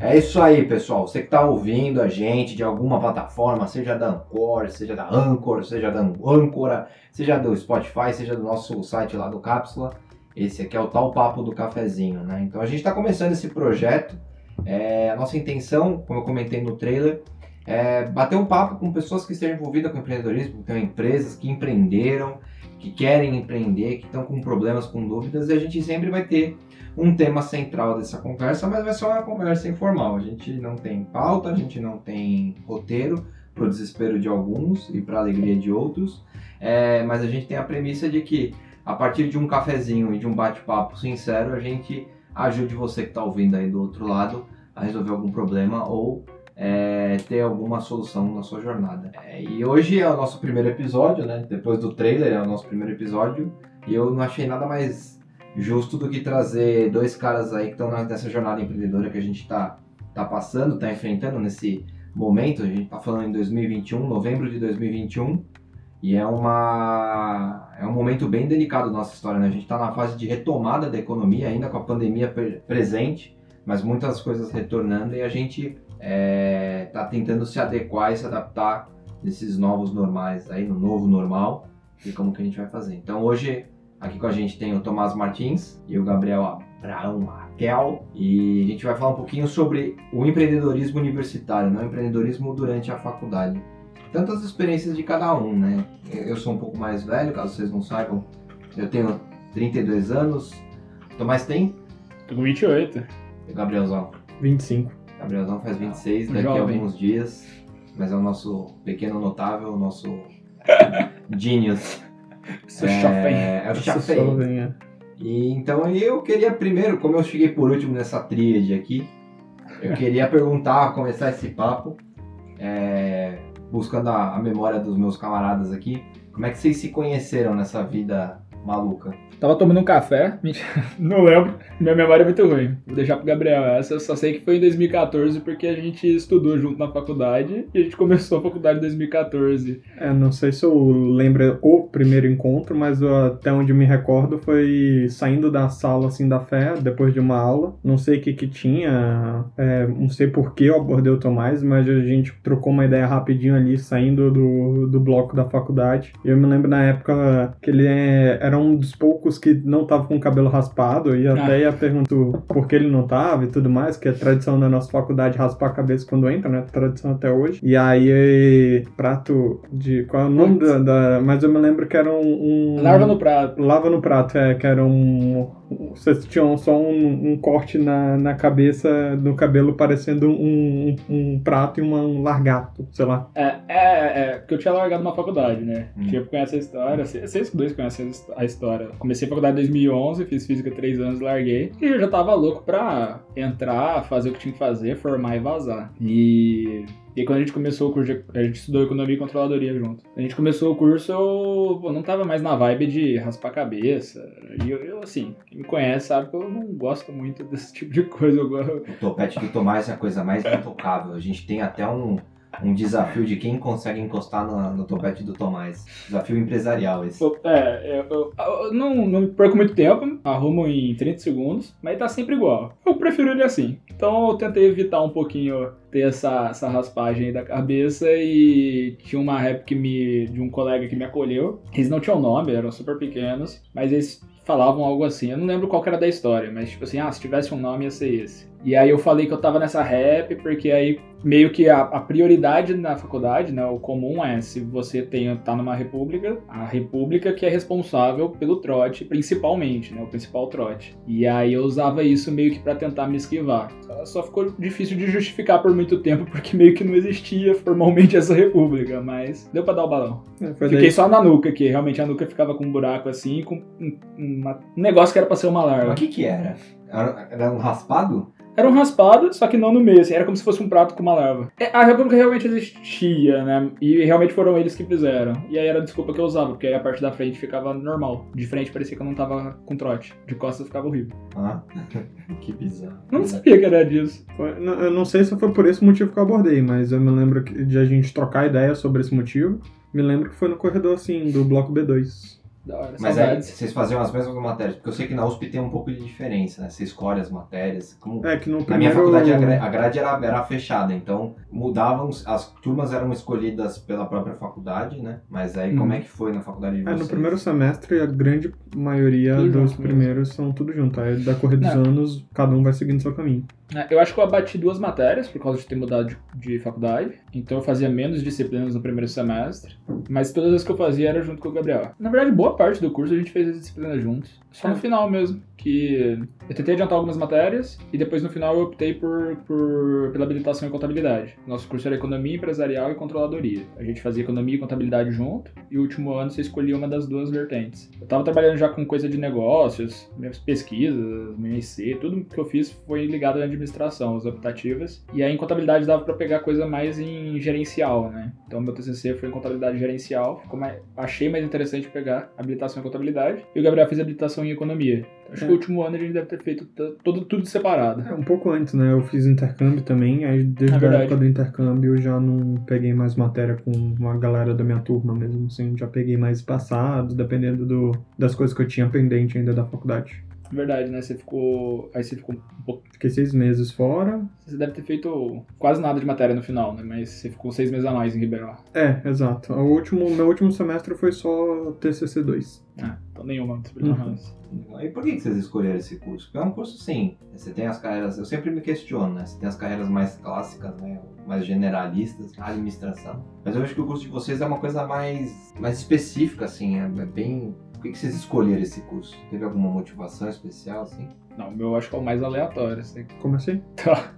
É isso aí, pessoal. Você que está ouvindo a gente de alguma plataforma, seja da Anchor, seja da Anchor, seja da Ancora, seja do Spotify, seja do nosso site lá do Cápsula, esse aqui é o tal papo do cafezinho, né? Então a gente está começando esse projeto. É, a nossa intenção, como eu comentei no trailer, é bater um papo com pessoas que estejam envolvidas com empreendedorismo, que têm empresas que empreenderam, que querem empreender, que estão com problemas, com dúvidas, e a gente sempre vai ter um tema central dessa conversa, mas vai ser uma conversa informal. A gente não tem pauta, a gente não tem roteiro, para o desespero de alguns e para alegria de outros, é, mas a gente tem a premissa de que a partir de um cafezinho e de um bate-papo sincero, a gente ajude você que está ouvindo aí do outro lado a resolver algum problema ou é, ter alguma solução na sua jornada. É, e hoje é o nosso primeiro episódio, né? Depois do trailer é o nosso primeiro episódio e eu não achei nada mais justo do que trazer dois caras aí que estão nessa jornada empreendedora que a gente está tá passando, está enfrentando nesse momento. A gente está falando em 2021, novembro de 2021, e é uma é um momento bem delicado da nossa história. Né? A gente está na fase de retomada da economia, ainda com a pandemia presente, mas muitas coisas retornando e a gente está é, tá tentando se adequar e se adaptar nesses novos normais, aí no novo normal, e como que a gente vai fazer. Então hoje Aqui com a gente tem o Tomás Martins e o Gabriel Abraão Raquel. E a gente vai falar um pouquinho sobre o empreendedorismo universitário, né? o empreendedorismo durante a faculdade. Tantas experiências de cada um, né? Eu sou um pouco mais velho, caso vocês não saibam. Eu tenho 32 anos. O Tomás tem? Tô com 28. E o Gabrielzão? 25. O Gabrielzão faz 26 daqui a alguns dias. Mas é o nosso pequeno notável, o nosso genius. É, É o. É. E então eu queria primeiro, como eu cheguei por último nessa tríade aqui, eu queria perguntar, começar esse papo, é, buscando a, a memória dos meus camaradas aqui, como é que vocês se conheceram nessa vida maluca? Tava tomando um café, não lembro, minha memória é muito ruim. Vou deixar pro Gabriel essa, eu só sei que foi em 2014 porque a gente estudou junto na faculdade e a gente começou a faculdade em 2014. É, não sei se eu lembro o primeiro encontro, mas até onde me recordo foi saindo da sala assim da fé, depois de uma aula. Não sei o que que tinha, é, não sei por que eu abordei o Tomás, mas a gente trocou uma ideia rapidinho ali, saindo do, do bloco da faculdade. Eu me lembro na época que ele é, era um dos poucos que não estavam com o cabelo raspado e até ah. ia perguntar por que ele não tava e tudo mais, que é tradição da nossa faculdade raspar a cabeça quando entra, né? Tradição até hoje. E aí, prato de. Qual é o nome da, da, Mas eu me lembro que era um. um Lava no prato. Lava no prato, é, que era um vocês tinham só um, um, corte na, na cabeça, no cabelo, parecendo um, um, um prato e uma, um largato, sei lá. É, é, é, porque eu tinha largado uma faculdade, né? Hum. Tipo, conhece a história, vocês dois conhecem a história. Comecei a faculdade em 2011, fiz física três anos, larguei. E eu já tava louco pra entrar, fazer o que tinha que fazer, formar e vazar. E e quando a gente começou o curso, a gente estudou economia e controladoria junto. A gente começou o curso, eu pô, não tava mais na vibe de raspar a cabeça. E eu, eu, assim, quem me conhece sabe que eu não gosto muito desse tipo de coisa. O topete do Tomás é a coisa mais intocável. A gente tem até um, um desafio de quem consegue encostar no, topete do Tomás. Desafio empresarial esse. É, eu, eu, eu não, não perco muito tempo, arrumo em 30 segundos, mas tá sempre igual. Eu prefiro ele assim. Então eu tentei evitar um pouquinho ter essa, essa raspagem aí da cabeça e tinha uma rap que me, de um colega que me acolheu. Eles não tinham nome, eram super pequenos, mas eles falavam algo assim. Eu não lembro qual era da história, mas tipo assim, ah, se tivesse um nome ia ser esse. E aí eu falei que eu tava nessa rap, porque aí meio que a, a, prioridade na faculdade, né, o comum é se você tem, tá numa república, a república que é responsável pelo trote, principalmente, né, o principal trote. E aí eu usava isso meio que para tentar me esquivar. Só ficou difícil de justificar por muito tempo, porque meio que não existia formalmente essa república, mas deu para dar o balão. É, Fiquei daí. só na nuca, que realmente a nuca ficava com um buraco assim, com um, uma, um negócio que era pra ser uma larva. O que que era? Era um raspado? Era um raspado, só que não no meio, assim, era como se fosse um prato com uma larva. É, a República realmente existia, né? E realmente foram eles que fizeram. E aí era a desculpa que eu usava, porque aí a parte da frente ficava normal. De frente parecia que eu não tava com trote. De costas ficava horrível. Ah, que bizarro. Não sabia que era disso. eu não sei se foi por esse motivo que eu abordei, mas eu me lembro de a gente trocar ideia sobre esse motivo. Me lembro que foi no corredor, assim, do bloco B2. Da hora, Mas aí, vocês faziam as mesmas matérias? Porque eu sei que na USP tem um pouco de diferença, né? Você escolhe as matérias. Como... É que no Na minha faculdade a gra- a grade era, era fechada, então mudavam, as turmas eram escolhidas pela própria faculdade, né? Mas aí como Hum. é que foi na faculdade de É, vocês? no primeiro semestre, a grande maioria Tudo dos junto mesmo. primeiros são tudo junto. Aí, da correr dos Não. anos, cada um vai seguindo seu caminho. É, Eu acho que eu abati duas matérias por causa de ter mudado de, de faculdade. Então eu fazia menos disciplinas no primeiro semestre. Mas todas as que eu fazia era junto com o Gabriel. Na verdade, boa parte do curso a gente fez as disciplinas juntos. Só no É. final mesmo. Que eu tentei adiantar algumas matérias e depois no final eu optei por, por pela habilitação em contabilidade. Nosso curso era economia empresarial e controladoria. A gente fazia economia e contabilidade junto. E o último ano você escolhia uma das duas vertentes. Eu tava trabalhando já com coisa de negócios, minhas pesquisas, minha IC, tudo que eu fiz foi ligado à administração, as optativas. E aí em contabilidade dava pra pegar coisa mais em gerencial, né? Então meu TCC foi em contabilidade gerencial, ficou mais, achei mais interessante pegar habilitação em contabilidade. E o Gabriel fez habilitação em economia. Então, acho É. que o último ano a gente deve ter feito todo, tudo separado. É, um pouco antes, né? Eu fiz intercâmbio também, aí desde É a época do intercâmbio eu já não peguei mais matéria com uma galera da minha turma mesmo, assim, já peguei mais passados, dependendo do, das coisas que eu tinha pendente ainda da faculdade. Verdade, né? Você ficou. Aí você ficou um pouco. Fiquei seis meses fora. Você deve ter feito quase nada de matéria no final, né? Mas você ficou seis meses a mais em Ribeirão. É, exato. O último, meu último semestre foi só TCC2. Ah, então nenhuma disciplina Uhum. mais. E por que vocês escolheram esse curso? Porque é um curso, sim, você tem as carreiras, eu sempre me questiono, né? Você tem as carreiras mais clássicas, né? Mais generalistas, administração. Mas eu acho que o curso de vocês é uma coisa mais, mais específica, assim, é é bem... Por que que vocês escolheram esse curso? Teve alguma motivação especial, assim? Não, o meu acho que é o mais aleatório. Assim. Como assim? Tá.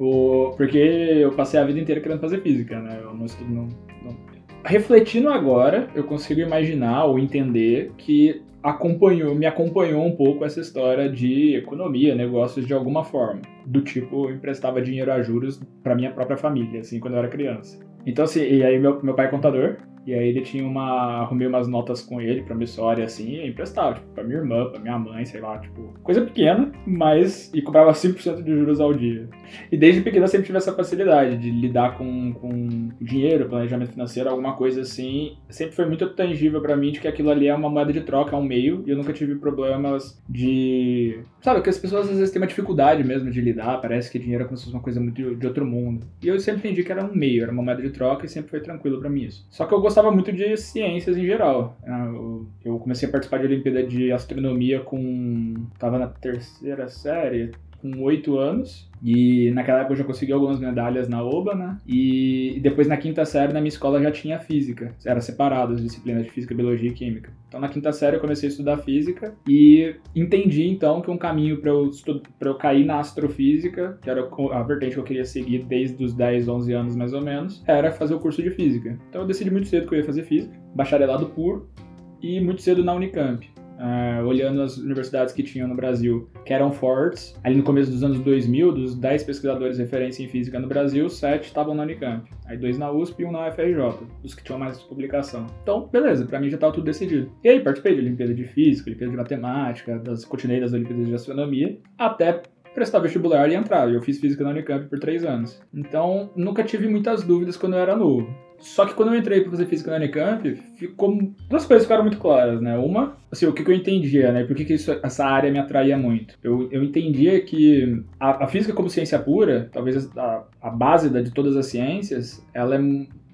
O, porque eu passei a vida inteira querendo fazer física, né? Eu não estudo. Não, não- Refletindo agora, eu consigo imaginar ou entender que acompanhou, me acompanhou um pouco essa história de economia, negócios de alguma forma. Do tipo, eu emprestava dinheiro a juros pra minha própria família, assim, quando eu era criança. Então, assim, e aí meu, meu pai é contador, e aí ele tinha uma. Arrumei umas notas com ele, promissória, assim, e emprestava, tipo, pra minha irmã, pra minha mãe, sei lá, tipo, coisa pequena, mas. E cobrava 5% de juros ao dia. E desde pequeno eu sempre tive essa facilidade de lidar com, com dinheiro, planejamento financeiro, alguma coisa assim. Sempre foi muito tangível pra mim de que aquilo ali é uma moeda de troca, é um meio, e eu nunca tive problemas de. Sabe, que as pessoas às vezes têm uma dificuldade mesmo de lidar, parece que dinheiro é como se fosse uma coisa muito de outro mundo. E eu sempre entendi que era um meio, era uma moeda de troca e sempre foi tranquilo pra mim isso. Só que eu gostava muito de ciências em geral. Ah, Eu comecei a participar de Olimpíada de Astronomia com. tava na terceira série, com oito anos. E naquela época eu já consegui algumas medalhas na OBA, né? E depois na quinta série na minha escola já tinha física. Era separado as disciplinas de física, biologia e química. Então na quinta série eu comecei a estudar física e entendi então que um caminho para eu, estu- eu cair na astrofísica, que era a vertente que eu queria seguir desde os 10, 11 anos mais ou menos, era fazer o curso de física. Então eu decidi muito cedo que eu ia fazer física, bacharelado puro e muito cedo na Unicamp. Ah, olhando as universidades que tinham no Brasil, que eram fortes, ali no começo dos anos 2000, dos 10 pesquisadores referência em física no Brasil, 7 estavam na Unicamp. Aí dois na USP e um na UFRJ, dos que tinham mais publicação. Então, beleza, pra mim já tava tudo decidido. E aí, participei de Olimpíada de Física, Olimpíada de Matemática, das, continuei das Olimpíadas de Astronomia, até prestar vestibular e entrar. Eu fiz física na Unicamp por três anos. Então, nunca tive muitas dúvidas quando eu era novo. Só que quando eu entrei para fazer física na Unicamp, ficou duas coisas ficaram muito claras, né? Uma, assim, o que, que eu entendia, né? Por que, que isso, essa área me atraía muito? Eu, eu entendia que a, a física como ciência pura, talvez a, a base da, de todas as ciências, ela é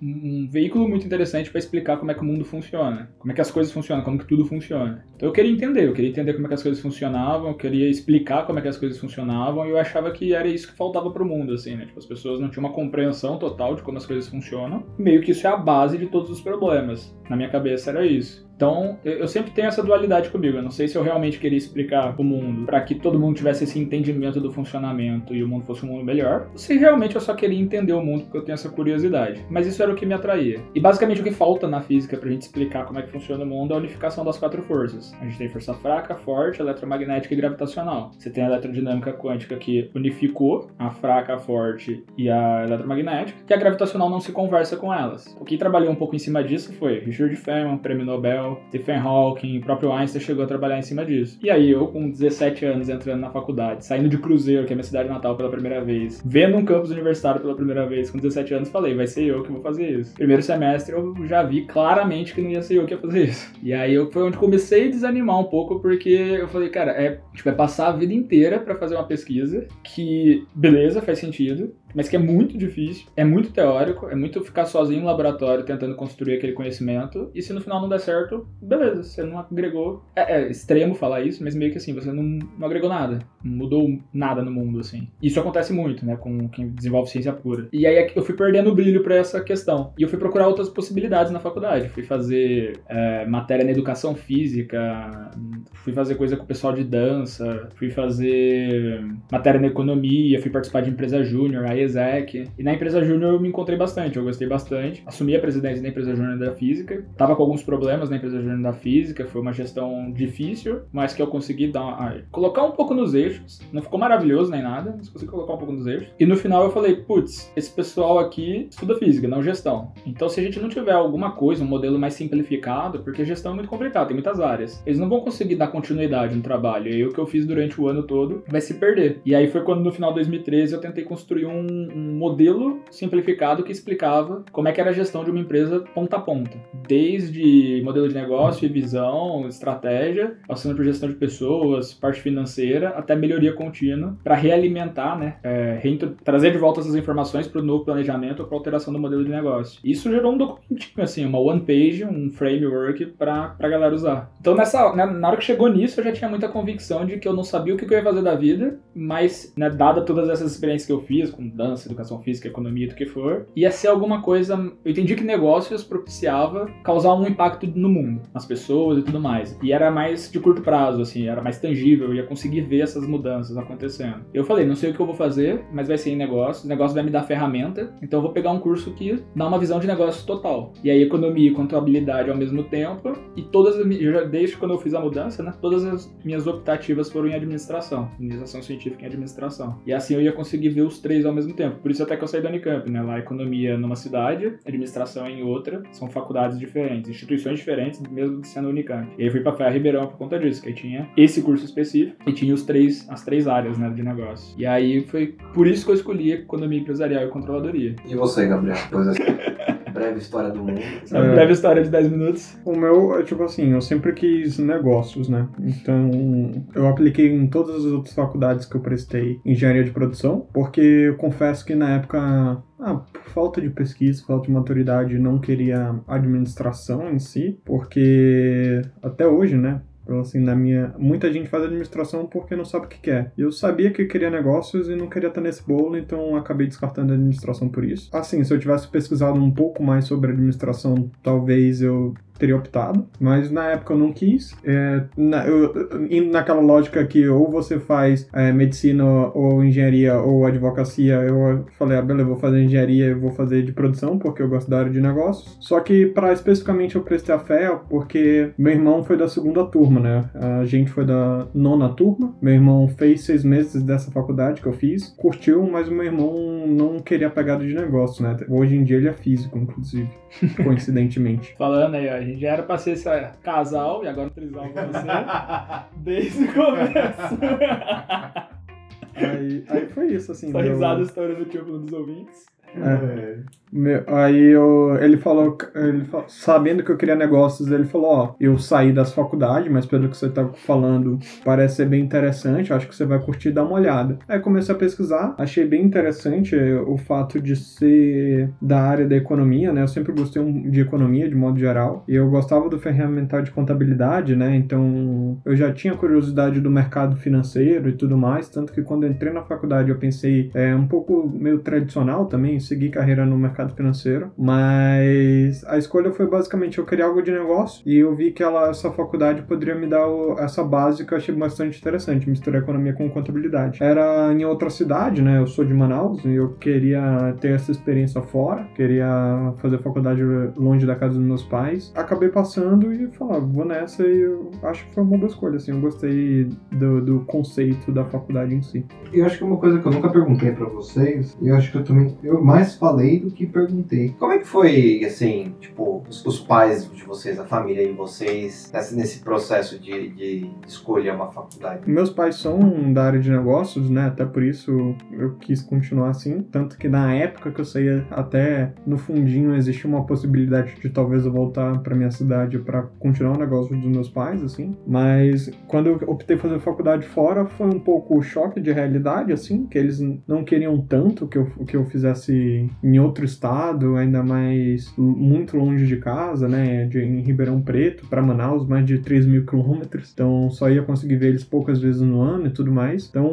um, veículo muito interessante para explicar como é que o mundo funciona, como é que as coisas funcionam, como que tudo funciona. Então eu queria entender, eu queria entender como é que as coisas funcionavam, eu queria explicar como é que as coisas funcionavam e eu achava que era isso que faltava pro mundo, assim, né? Tipo, as pessoas não tinham uma compreensão total de como as coisas funcionam. Meio que isso é a base de todos os problemas. Na minha cabeça era isso. Então, eu sempre tenho essa dualidade comigo. Eu não sei se eu realmente queria explicar o mundo para que todo mundo tivesse esse entendimento do funcionamento e o mundo fosse um mundo melhor, ou se realmente eu só queria entender o mundo porque eu tenho essa curiosidade. Mas isso era o que me atraía. E basicamente o que falta na física pra gente explicar como é que funciona o mundo é a unificação das quatro forças. A gente tem força fraca, forte, eletromagnética e gravitacional. Você tem a eletrodinâmica quântica que unificou a fraca, a forte e a eletromagnética, que a gravitacional não se conversa com elas. O que trabalhou um pouco em cima disso foi Richard Feynman, prêmio Nobel Maxwell, Stephen Hawking, o próprio Einstein chegou a trabalhar em cima disso. E aí eu, com 17 anos, entrando na faculdade, saindo de Cruzeiro, que é minha cidade natal, pela primeira vez, vendo um campus universitário pela primeira vez, com 17 anos, falei, vai ser eu que vou fazer isso. Primeiro semestre eu já vi claramente que não ia ser eu que ia fazer isso. E aí eu, foi onde comecei a desanimar um pouco, porque eu falei, cara, é, tipo, é passar a vida inteira para fazer uma pesquisa que, beleza, faz sentido, mas que é muito difícil, é muito teórico, é muito ficar sozinho no laboratório tentando construir aquele conhecimento, e se no final não der certo, beleza, você não agregou. É, é extremo falar isso, mas meio que assim, você não, não agregou nada, não mudou nada no mundo, assim. Isso acontece muito, né, com quem desenvolve ciência pura. E aí eu fui perdendo o brilho para essa questão, e eu fui procurar outras possibilidades na faculdade. Fui fazer é, matéria na educação física, fui fazer coisa com o pessoal de dança, fui fazer matéria na economia, fui participar de empresa júnior, aí E na empresa júnior eu me encontrei bastante, eu gostei bastante. Assumi a presidência da empresa júnior da física. Tava com alguns problemas na empresa júnior da física, foi uma gestão difícil, mas que eu consegui dar uma, colocar um pouco nos eixos. Não ficou maravilhoso nem nada, mas consegui colocar um pouco nos eixos. E no final eu falei, putz, esse pessoal aqui estuda física, não gestão. Então se a gente não tiver alguma coisa, um modelo mais simplificado, porque gestão é muito complicado, tem muitas áreas. Eles não vão conseguir dar continuidade no trabalho. E aí o que eu fiz durante o ano todo vai se perder. E aí foi quando no final de 2013 eu tentei construir um um, modelo simplificado que explicava como é que era a gestão de uma empresa ponta a ponta. Desde modelo de negócio visão, estratégia, passando por gestão de pessoas, parte financeira, até melhoria contínua, para realimentar, né, é, trazer de volta essas informações para o novo planejamento ou para alteração do modelo de negócio. Isso gerou um documentinho, assim, uma one page, um framework para a galera usar. Então, nessa, né, na hora que chegou nisso, eu já tinha muita convicção de que eu não sabia o que eu ia fazer da vida, mas, né, dada todas essas experiências que eu fiz, com dança, educação física, economia, do que for, ia ser alguma coisa. Eu entendi que negócios propiciava causar um impacto no mundo, nas pessoas e tudo mais. E era mais de curto prazo, assim, era mais tangível, eu ia conseguir ver essas mudanças acontecendo. Eu falei, não sei o que eu vou fazer, mas vai ser em negócios, o negócio vai me dar ferramenta, então eu vou pegar um curso que dá uma visão de negócio total. E aí economia e contabilidade ao mesmo tempo, e todas as desde quando eu fiz a mudança, né, todas as minhas optativas foram em administração, administração científica em administração. E assim eu ia conseguir ver os três ao mesmo mesmo tempo. Por isso até que eu saí da Unicamp, né? Lá economia numa cidade, administração em outra, são faculdades diferentes, instituições diferentes, mesmo sendo Unicamp. E aí fui pra Ferro Ribeirão por conta disso, que aí tinha esse curso específico e tinha os três, as três áreas, né, de negócio. E aí foi por isso que eu escolhi economia empresarial e controladoria. E você, Gabriel? Pois é. breve história do mundo. É. Breve história de 10 minutos. O meu, é tipo assim, eu sempre quis negócios, né? Então, eu apliquei em todas as outras faculdades que eu prestei engenharia de produção, porque eu confesso que na época ah, por falta de pesquisa, falta de maturidade, não queria administração em si, porque até hoje, né? Assim, na minha. Muita gente faz administração porque não sabe o que quer. Eu sabia que queria negócios e não queria estar nesse bolo, então acabei descartando a administração por isso. Assim, se eu tivesse pesquisado um pouco mais sobre administração, talvez eu teria optado, mas na época eu não quis. É, na, eu, indo naquela lógica que ou você faz é, medicina ou engenharia ou advocacia, eu falei, ah, beleza, vou fazer engenharia e vou fazer de produção, porque eu gosto da área de negócios. Só que para especificamente eu prestei a fé, porque meu irmão foi da segunda turma, né? A gente foi da nona turma. Meu irmão fez seis meses dessa faculdade que eu fiz, curtiu, mas o meu irmão não queria pegada de negócio, né? Hoje em dia ele é físico, inclusive, coincidentemente. Falando aí, a gente já era pra ser esse casal e agora trisal com você. desde o começo. aí, aí foi isso, assim. Só deu... risada história do tipo dos ouvintes. É. Meu, aí eu, ele falou, ele falou, sabendo que eu queria negócios, ele falou, ó, eu saí das faculdades, mas pelo que você tá falando, parece ser bem interessante, acho que você vai curtir dar uma olhada. Aí comecei a pesquisar, achei bem interessante o fato de ser da área da economia, né? Eu sempre gostei de economia de modo geral, e eu gostava do ferramental de contabilidade, né? Então, eu já tinha curiosidade do mercado financeiro e tudo mais, tanto que quando entrei na faculdade eu pensei é um pouco meio tradicional também, seguir carreira no mercado mercado financeiro, mas a escolha foi basicamente eu queria algo de negócio e eu vi que ela, essa faculdade poderia me dar o, essa base que eu achei bastante interessante, misturar economia com contabilidade. Era em outra cidade, né? Eu sou de Manaus e eu queria ter essa experiência fora, queria fazer faculdade longe da casa dos meus pais. Acabei passando e falar, vou nessa e eu acho que foi uma boa escolha, assim, eu gostei do, do conceito da faculdade em si. Eu acho que uma coisa que eu nunca perguntei para vocês, e eu acho que eu também eu mais falei do que perguntei. Como é que foi, assim, tipo, os, os pais de vocês, a família de vocês, nesse, nesse processo de, de escolher uma faculdade? Meus pais são da área de negócios, né? Até por isso eu quis continuar assim. Tanto que na época que eu saía, até no fundinho existia uma possibilidade de talvez eu voltar para minha cidade para continuar o negócio dos meus pais, assim. Mas quando eu optei fazer faculdade fora, foi um pouco choque de realidade, assim, que eles não queriam tanto que eu, que eu fizesse em outro estado, ainda mais muito longe de casa, né? De, em Ribeirão Preto para Manaus, mais de 3 mil quilômetros. Então só ia conseguir ver eles poucas vezes no ano e tudo mais. Então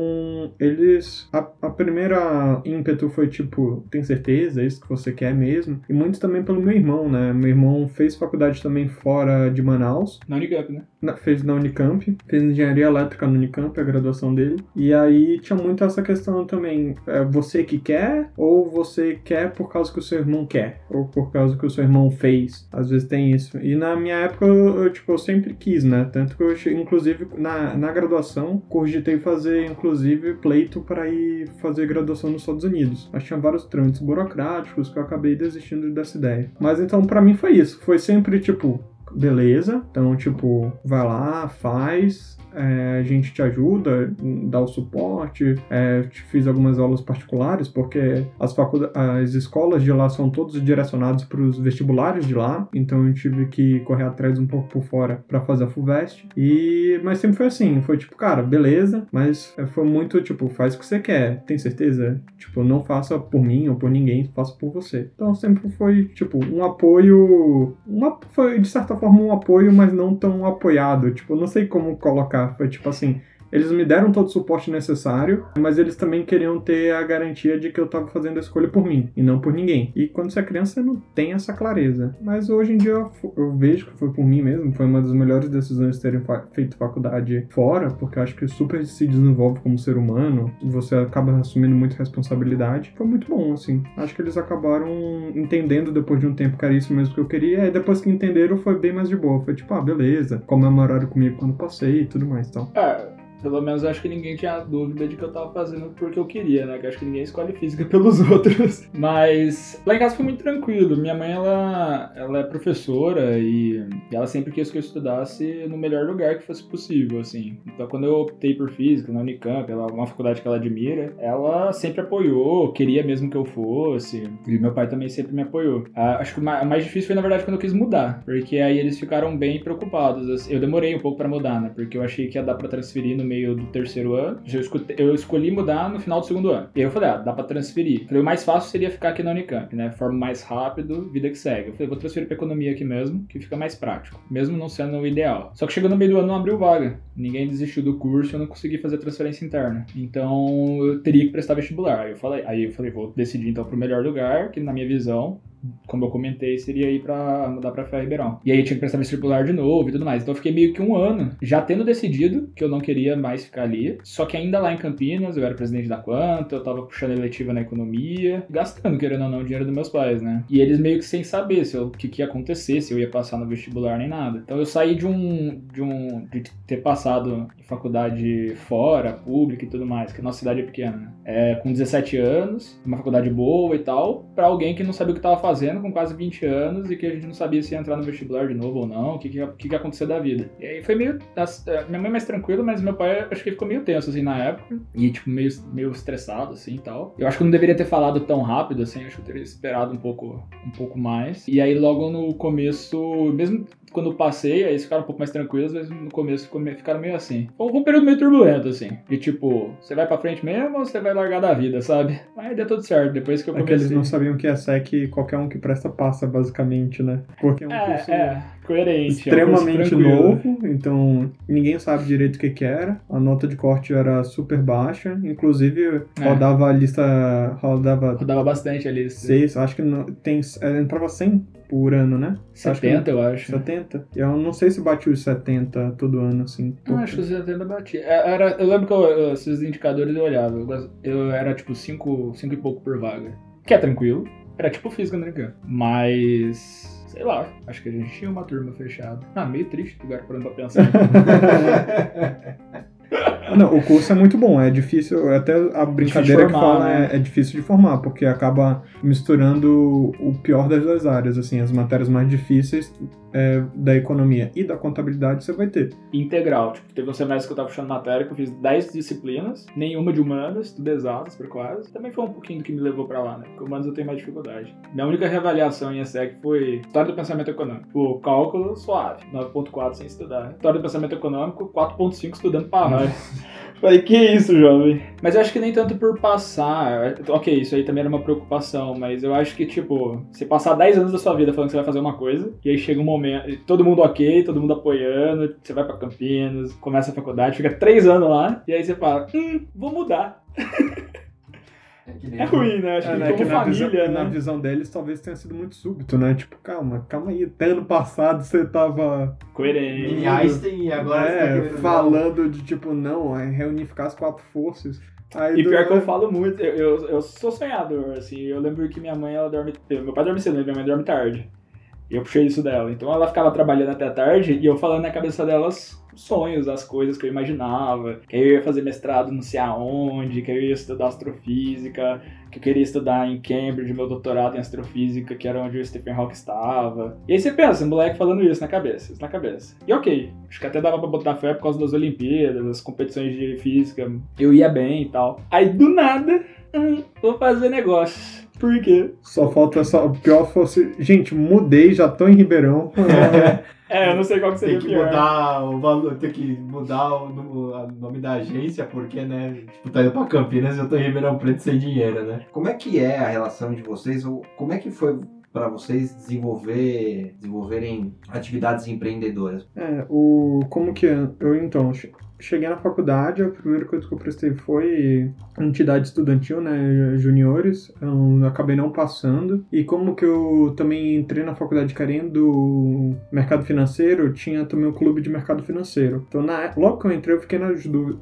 eles. A, a primeira ímpeto foi tipo: tem certeza? É isso que você quer mesmo? E muito também pelo meu irmão, né? Meu irmão fez faculdade também fora de Manaus. Na Unicamp, né? Na, fez na Unicamp, fez engenharia elétrica no Unicamp, a graduação dele. E aí tinha muito essa questão também: é você que quer ou você quer por causa que o seu irmão quer? Ou por causa que o seu irmão fez? Às vezes tem isso. E na minha época eu, eu tipo, eu sempre quis, né? Tanto que eu, inclusive, na, na graduação, cogitei fazer, inclusive, pleito para ir fazer graduação nos Estados Unidos. Mas tinha vários trâmites burocráticos que eu acabei desistindo dessa ideia. Mas então, para mim foi isso. Foi sempre tipo, beleza. Então, tipo, vai lá, faz, é, a gente te ajuda, dá o suporte, é, te fiz algumas aulas particulares, porque as, as escolas de lá são todos direcionados para os vestibulares de lá, então eu tive que correr atrás um pouco por fora para fazer a FUVEST. E, mas sempre foi assim, foi tipo, cara, beleza, mas foi muito tipo, faz o que você quer, tem certeza? Tipo, não faça por mim ou por ninguém, faça por você. Então sempre foi, tipo, um apoio, uma, foi de certa forma um apoio, mas não tão apoiado, tipo, não sei como colocar foi tipo assim, eles me deram todo o suporte necessário, mas eles também queriam ter a garantia de que eu estava fazendo a escolha por mim e não por ninguém. E quando você é criança, você não tem essa clareza. Mas hoje em dia eu, eu vejo que foi por mim mesmo, foi uma das melhores decisões terem feito faculdade fora, porque eu acho que super se desenvolve como ser humano, você acaba assumindo muita responsabilidade. Foi muito bom, assim. Acho que eles acabaram entendendo depois de um tempo que era isso mesmo que eu queria, e depois que entenderam foi bem mais de boa. Foi tipo, ah, beleza, comemoraram comigo quando passei e tudo mais, então. É pelo menos acho que ninguém tinha dúvida de que eu tava fazendo porque eu queria, né? Que acho que ninguém escolhe física pelos outros. Mas lá em casa foi muito tranquilo. Minha mãe, ela, ela é professora e ela sempre quis que eu estudasse no melhor lugar que fosse possível, assim. Então quando eu optei por física na Unicamp, ela, uma faculdade que ela admira, ela sempre apoiou, queria mesmo que eu fosse. E meu pai também sempre me apoiou. Ah, acho que o mais difícil foi, na verdade, quando eu quis mudar. Porque aí eles ficaram bem preocupados. Eu demorei um pouco para mudar, né? Porque eu achei que ia dar pra transferir no meio meio do terceiro ano. Eu, escutei, eu escolhi mudar no final do segundo ano. E eu falei, ah, dá pra transferir. Falei, o mais fácil seria ficar aqui na Unicamp, né? Forma mais rápido, vida que segue. Eu falei, vou transferir pra economia aqui mesmo, que fica mais prático. Mesmo não sendo o ideal. Só que chegou no meio do ano não abriu vaga. Ninguém desistiu do curso, eu não consegui fazer transferência interna. Então eu teria que prestar vestibular. Aí eu falei, aí eu falei, vou decidir então pro melhor lugar, que na minha visão como eu comentei, seria ir para mudar para Ferro Ribeirão. E aí tinha que prestar vestibular de novo e tudo mais. Então eu fiquei meio que um ano já tendo decidido que eu não queria mais ficar ali. Só que ainda lá em Campinas, eu era presidente da Quanta, eu tava puxando eletiva na economia, gastando, querendo ou não, o dinheiro dos meus pais, né? E eles meio que sem saber se o que, que ia acontecer, se eu ia passar no vestibular nem nada. Então eu saí de um. de um. de ter passado em faculdade fora, pública e tudo mais, que a nossa cidade é pequena, né? É, com 17 anos, uma faculdade boa e tal, para alguém que não sabia o que tava fazendo fazendo com quase 20 anos e que a gente não sabia se ia entrar no vestibular de novo ou não, o que, que, que, ia acontecer da vida. E aí foi meio. É, minha mãe é mais tranquila, mas meu pai acho que ficou meio tenso assim na época. E tipo, meio, meio estressado assim e tal. Eu acho que eu não deveria ter falado tão rápido assim, acho que eu teria esperado um pouco, um pouco mais. E aí logo no começo, mesmo quando eu passei, aí eles ficaram um pouco mais tranquilos, mas no começo ficaram meio assim. Foi um período meio turbulento, assim. De tipo, você vai pra frente mesmo ou você vai largar da vida, sabe? Aí deu tudo certo, depois que eu comecei. É que eles não sabiam que a SEC, qualquer um que presta passa, basicamente, né? Porque é um é, curso é, coerente, extremamente é novo, então ninguém sabe direito o que que era. A nota de corte era super baixa, inclusive é. rodava a lista, rodava... Rodava bastante a lista. Seis, acho que não, tem, é, entrava 100 por ano, né? 70, acho eu acho. 70? Eu não sei se bate os 70 todo ano, assim. Não, acho que os 70 batia. É, era, eu lembro que eu, esses indicadores eu olhava. Eu, eu era tipo 5 e pouco por vaga. Que é tranquilo. Era tipo física americana. Mas. Sei lá, acho que a gente tinha uma turma fechada. Ah, meio triste parando pra pensar. Não, o curso é muito bom, é difícil, até a brincadeira que formar, fala né? é, é difícil de formar, porque acaba misturando o pior das duas áreas, assim, as matérias mais difíceis é, da economia e da contabilidade você vai ter. Integral. Tipo, teve um semestre que eu tava puxando matéria que eu fiz 10 disciplinas, nenhuma de humanas, tudo exatas por quase. Também foi um pouquinho do que me levou pra lá, né? Porque humanas eu tenho mais dificuldade. Minha única reavaliação em ESEC foi História do Pensamento Econômico. O cálculo suave, 9.4 sem estudar. História do Pensamento Econômico, 4.5 estudando pra. Falei, que isso, jovem? Mas eu acho que nem tanto por passar. Ok, isso aí também era uma preocupação, mas eu acho que, tipo, você passar 10 anos da sua vida falando que você vai fazer uma coisa, e aí chega um momento, todo mundo ok, todo mundo apoiando, você vai pra Campinas, começa a faculdade, fica 3 anos lá, e aí você fala, hum, vou mudar. É, que nem É ruim, né? Acho É, que né, como que na, família, visão, né? na visão deles talvez tenha sido muito súbito, né? Tipo, calma, calma aí, até ano passado você tava Coerente. Mini Einstein e agora você tá é, falando de tipo, não, é reunificar as quatro forças. Aí E do- pior que eu falo muito, eu, eu, eu sou sonhador, assim, eu lembro que minha mãe, ela dorme, meu pai dorme cedo, mas minha mãe dorme tarde. E eu puxei isso dela. Então ela ficava trabalhando até tarde e eu falando na cabeça delas sonhos, as coisas que eu imaginava, que eu ia fazer mestrado não sei aonde, que eu ia estudar astrofísica, que eu queria estudar em Cambridge, meu doutorado em astrofísica, que era onde o Stephen Hawking estava. E aí você pensa, um moleque falando isso na cabeça, isso na cabeça. E ok, acho que até dava pra botar fé por causa das Olimpíadas, das competições de física, eu ia bem e tal. Aí do nada, hum, vou fazer negócios. Por quê? Só falta só. O pior fosse. Gente, mudei, já tô em Ribeirão. É, eu não sei qual que seria Tem que pior. mudar o valor, tem que mudar o, o nome da agência, porque, né, tipo, tá indo pra Campinas e eu tô em Ribeirão Preto sem dinheiro, né? Como é que é a relação de vocês, ou como é que foi pra vocês desenvolver, desenvolverem atividades empreendedoras? É, o. Como que é? Eu então. Che- Cheguei na faculdade, a primeira coisa que eu prestei foi entidade estudantil, né, juniores, acabei não passando, e como que eu também entrei na faculdade querendo mercado financeiro, tinha também o clube de mercado financeiro, então na, logo que eu entrei eu fiquei na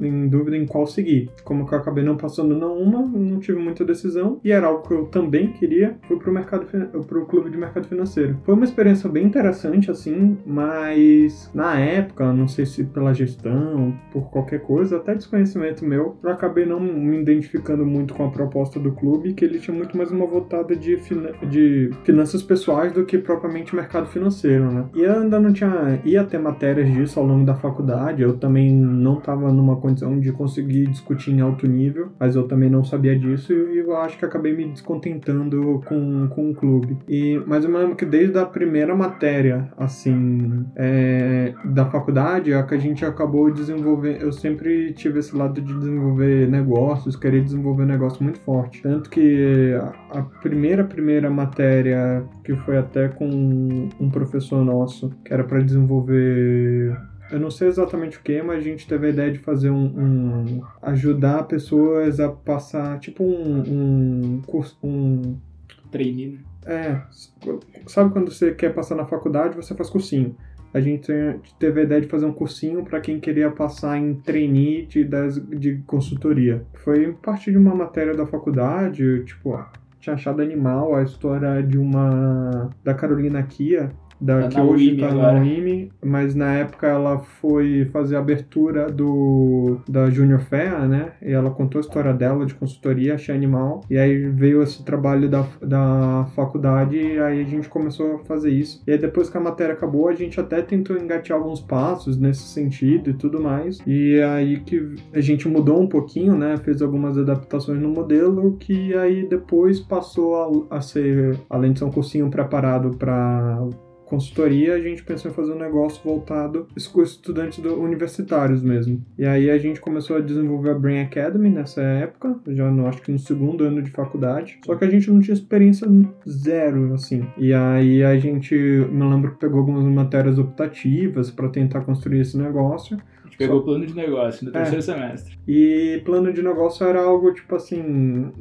em dúvida em qual seguir, como que eu acabei não passando na uma, não tive muita decisão, e era algo que eu também queria, fui pro mercado, pro clube de mercado financeiro. Foi uma experiência bem interessante, assim, mas na época, não sei se pela gestão, por qualquer coisa, até desconhecimento meu, eu acabei não me identificando muito com a proposta do clube, que ele tinha muito mais uma voltada de, fina- de finanças pessoais do que propriamente mercado financeiro, né? E ainda não tinha. ia ter matérias disso ao longo da faculdade, eu também não estava numa condição de conseguir discutir em alto nível, mas eu também não sabia disso e eu acho que acabei me descontentando com, com o clube. E, mas eu me lembro que desde a primeira matéria, assim, é, da faculdade, a que a gente acabou desenvolvendo. Eu sempre tive esse lado de desenvolver negócios, querer desenvolver negócio muito forte. Tanto que a, primeira, primeira matéria, que foi até com um professor nosso, que era para desenvolver eu não sei exatamente o que, mas a gente teve a ideia de fazer um, um- ajudar pessoas a passar tipo um, um curso, um Trainee. é, sabe quando você quer passar na faculdade, você faz cursinho. A gente teve a ideia de fazer um cursinho para quem queria passar em trainee de, de consultoria. Foi parte de uma matéria da faculdade, tipo, tinha achado animal a história de uma da Carolina Kia, da que hoje tá na UIMI, mas na época ela foi fazer a abertura do da Junior Fair, né? E ela contou a história dela de consultoria, achei animal. E aí veio esse trabalho da, da faculdade e aí a gente começou a fazer isso. E aí depois que a matéria acabou, a gente até tentou engatear alguns passos nesse sentido e tudo mais. E aí que a gente mudou um pouquinho, né? Fez algumas adaptações no modelo que aí depois passou a, a ser, além de ser um cursinho preparado para consultoria, a gente pensou em fazer um negócio voltado com estudantes do- universitários mesmo. E aí a gente começou a desenvolver a Brain Academy nessa época, já no, acho que no segundo ano de faculdade. Só que a gente não tinha experiência zero, assim. E aí a gente, me lembro que pegou algumas matérias optativas para tentar construir esse negócio. Gente pegou o plano de negócio no É. terceiro semestre. E plano de negócio era algo, tipo assim,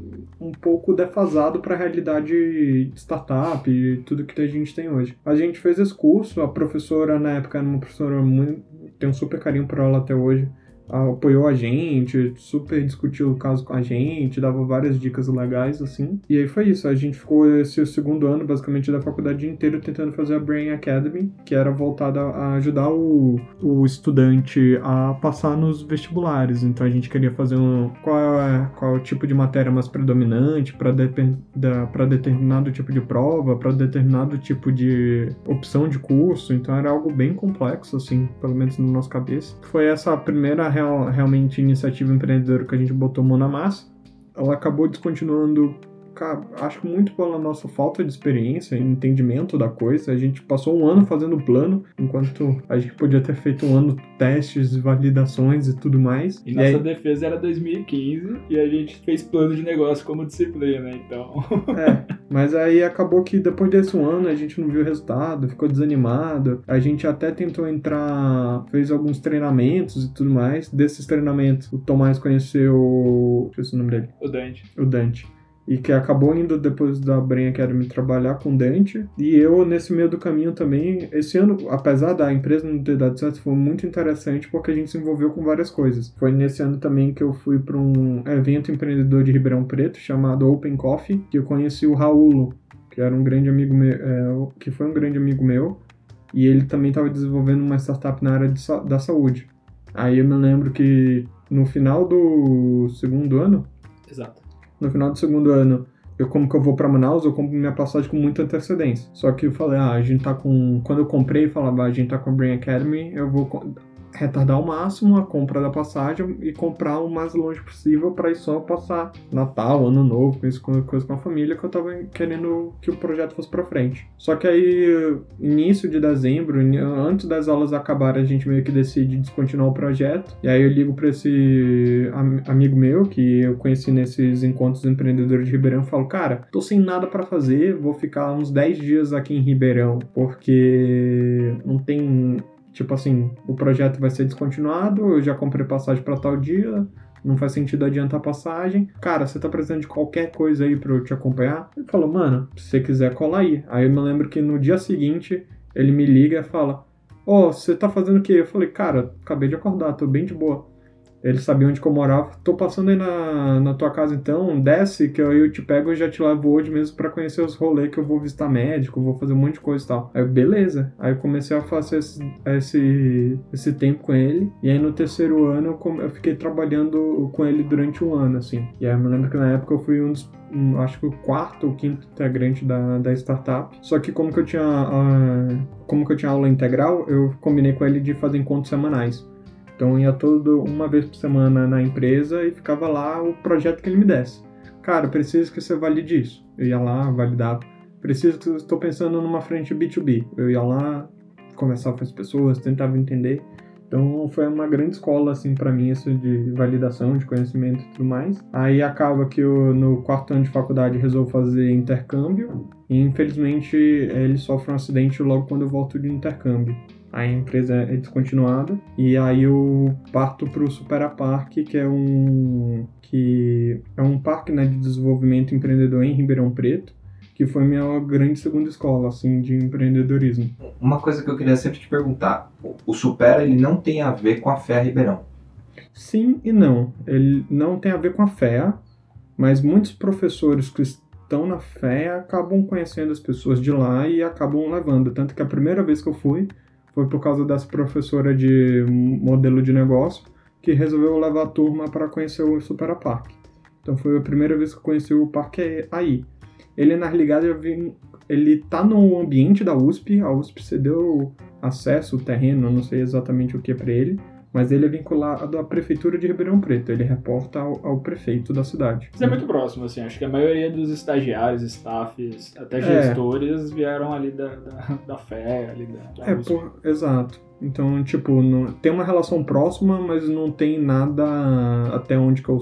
um pouco defasado para a realidade de startup e tudo que a gente tem hoje. A gente fez esse curso, a professora na época era uma professora muito. Tenho um super carinho por ela até hoje. Apoiou a gente, super discutiu o caso com a gente, dava várias dicas legais, assim. E aí foi isso, a gente ficou esse segundo ano, basicamente, da faculdade inteira tentando fazer a Brain Academy, que era voltada a ajudar o, o estudante a passar nos vestibulares. Então a gente queria fazer um... qual é, qual é o tipo de matéria mais predominante para de, determinado tipo de prova, para determinado tipo de opção de curso. Então era algo bem complexo, assim, pelo menos na nossa cabeça. Foi essa primeira real, realmente iniciativa empreendedora que a gente botou mão na massa. Ela acabou descontinuando acho que muito pela nossa falta de experiência e entendimento da coisa. A gente passou um ano fazendo plano, enquanto a gente podia ter feito um ano testes, validações e tudo mais. E, e nossa aí... defesa era 2015 e a gente fez plano de negócio como disciplina, então. é, mas aí acabou que depois desse um ano a gente não viu o resultado, ficou desanimado. A gente até tentou entrar, fez alguns treinamentos e tudo mais. Desses treinamentos, o Tomás conheceu. Deixa eu ver o nome dele. O Dante. O Dante e que acabou indo depois da Brain Academy trabalhar com Dante. E eu, nesse meio do caminho também, esse ano, apesar da empresa não ter dado certo, foi muito interessante porque a gente se envolveu com várias coisas. Foi nesse ano também que eu fui para um evento empreendedor de Ribeirão Preto chamado Open Coffee, que eu conheci o Raulo, que era um grande amigo meu, é, que foi um grande amigo meu, e ele também estava desenvolvendo uma startup na área de, da saúde. Aí eu me lembro que no final do segundo ano, Exato no final do segundo ano, eu como que eu vou para Manaus, eu compro minha passagem com muita antecedência. Só que eu falei, ah, a gente tá com. Quando eu comprei, falava, ah, a gente tá com a Brain Academy, eu vou retardar ao máximo a compra da passagem e comprar o mais longe possível para ir só passar Natal, Ano Novo, com isso, coisa com a família, que eu tava querendo que o projeto fosse para frente. Só que aí, início de dezembro, antes das aulas acabarem, a gente meio que decide descontinuar o projeto. E aí eu ligo para esse amigo meu que eu conheci nesses encontros empreendedores de Ribeirão e falo: "Cara, tô sem nada para fazer, vou ficar uns 10 dias aqui em Ribeirão, porque não tem Tipo assim, o projeto vai ser descontinuado, eu já comprei passagem para tal dia, não faz sentido adiantar a passagem. Cara, você tá precisando de qualquer coisa aí pra eu te acompanhar? Ele falou, mano, se você quiser, cola aí. Aí eu me lembro que no dia seguinte, ele me liga e fala, ó, oh, você tá fazendo o quê? Eu falei, cara, acabei de acordar, tô bem de boa. Ele sabia onde que eu morava. Tô passando aí na, na tua casa então, desce que eu, eu te pego e já te levo hoje mesmo para conhecer os rolês que eu vou visitar médico, vou fazer um monte de coisa e tal. Aí beleza. Aí eu comecei a fazer esse, esse, esse tempo com ele. E aí no terceiro ano eu, eu fiquei trabalhando com ele durante um ano, assim. E aí eu me lembro que na época eu fui um dos um, acho que o quarto ou quinto integrante da, da startup. Só que como que eu tinha uh, como que eu tinha aula integral, eu combinei com ele de fazer encontros semanais. Então ia todo uma vez por semana na empresa e ficava lá o projeto que ele me desse. Cara, preciso que você valide isso. Eu ia lá, validava. Preciso que estou pensando numa frente B2B. Eu ia lá, conversava com as pessoas, tentava entender. Então foi uma grande escola assim para mim isso de validação, de conhecimento e tudo mais. Aí acaba que eu no quarto ano de faculdade resolvo fazer intercâmbio e infelizmente ele sofre um acidente logo quando eu volto de intercâmbio a empresa é descontinuada e aí eu parto para o Supera Park, que é um que é um parque né, de desenvolvimento empreendedor em Ribeirão Preto, que foi minha grande segunda escola assim de empreendedorismo. Uma coisa que eu queria sempre te perguntar, o Supera ele não tem a ver com a fé Ribeirão? Sim e não. Ele não tem a ver com a fé, mas muitos professores que estão na fé acabam conhecendo as pessoas de lá e acabam levando. Tanto que a primeira vez que eu fui, foi por causa dessa professora de modelo de negócio que resolveu levar a turma para conhecer o Supera Park. Então foi a primeira vez que eu conheci o parque aí. Ele, na realidade, ele tá no ambiente da USP, a USP cedeu acesso, terreno, não sei exatamente o que é para ele, mas ele é vinculado à prefeitura de Ribeirão Preto, ele reporta ao, ao, prefeito da cidade. Isso é muito próximo, assim, acho que a maioria dos estagiários, staffs, até é. gestores é. vieram ali da, da, da fé, ali da, da É, por, exato. Então, tipo, não, tem uma relação próxima, mas não tem nada até onde que eu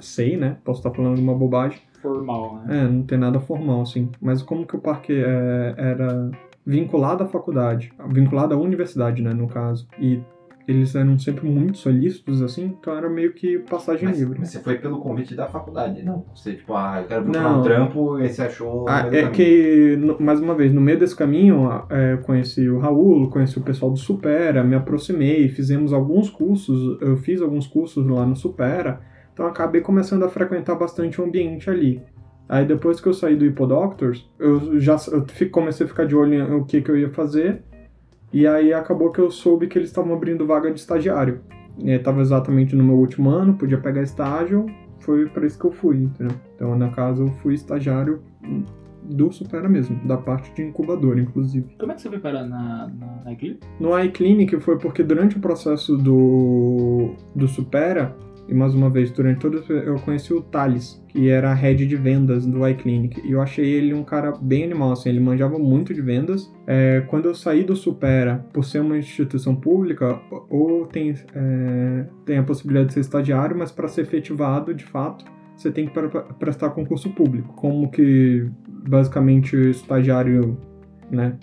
sei, né? Posso estar falando uma bobagem. Formal, né? É, não tem nada formal, assim. Mas como que o parque é, era vinculado à faculdade, vinculado à universidade, né, no caso, e eles eram sempre muito solícitos, assim, então era meio que passagem Mas, livre. mas você foi pelo convite da faculdade, não? Você, tipo, ah, eu quero procurar Não. um trampo e você achou. Ah, no é que, no- mais uma vez, no meio desse caminho, é, eu conheci o Raul, conheci o pessoal do Supera, me aproximei, fizemos alguns cursos, eu fiz alguns cursos lá no Supera, então acabei começando a frequentar bastante o ambiente ali. Aí depois que eu saí do Hippodoctors, eu já eu comecei a ficar de olho em o que, que eu ia fazer, e aí acabou que eu soube que eles estavam abrindo vaga de estagiário. Estava exatamente no meu último ano, podia pegar estágio, foi para isso que eu fui, entendeu? Então, no caso, eu fui estagiário do Supera mesmo, da parte de incubador, inclusive. Como é que você foi parar na, na, na Eclipse? No iClinic foi porque durante o processo do, do Supera, e mais uma vez, durante todo eu conheci o Thales, que era a head de vendas do iClinic, e eu achei ele um cara bem animal, assim, ele manjava muito de vendas. É, quando eu saí do Supera, por ser uma instituição pública, ou tem, é, tem a possibilidade de ser estagiário, mas para ser efetivado, de fato, você tem que pre- prestar concurso público. Como que, basicamente, o estagiário, né,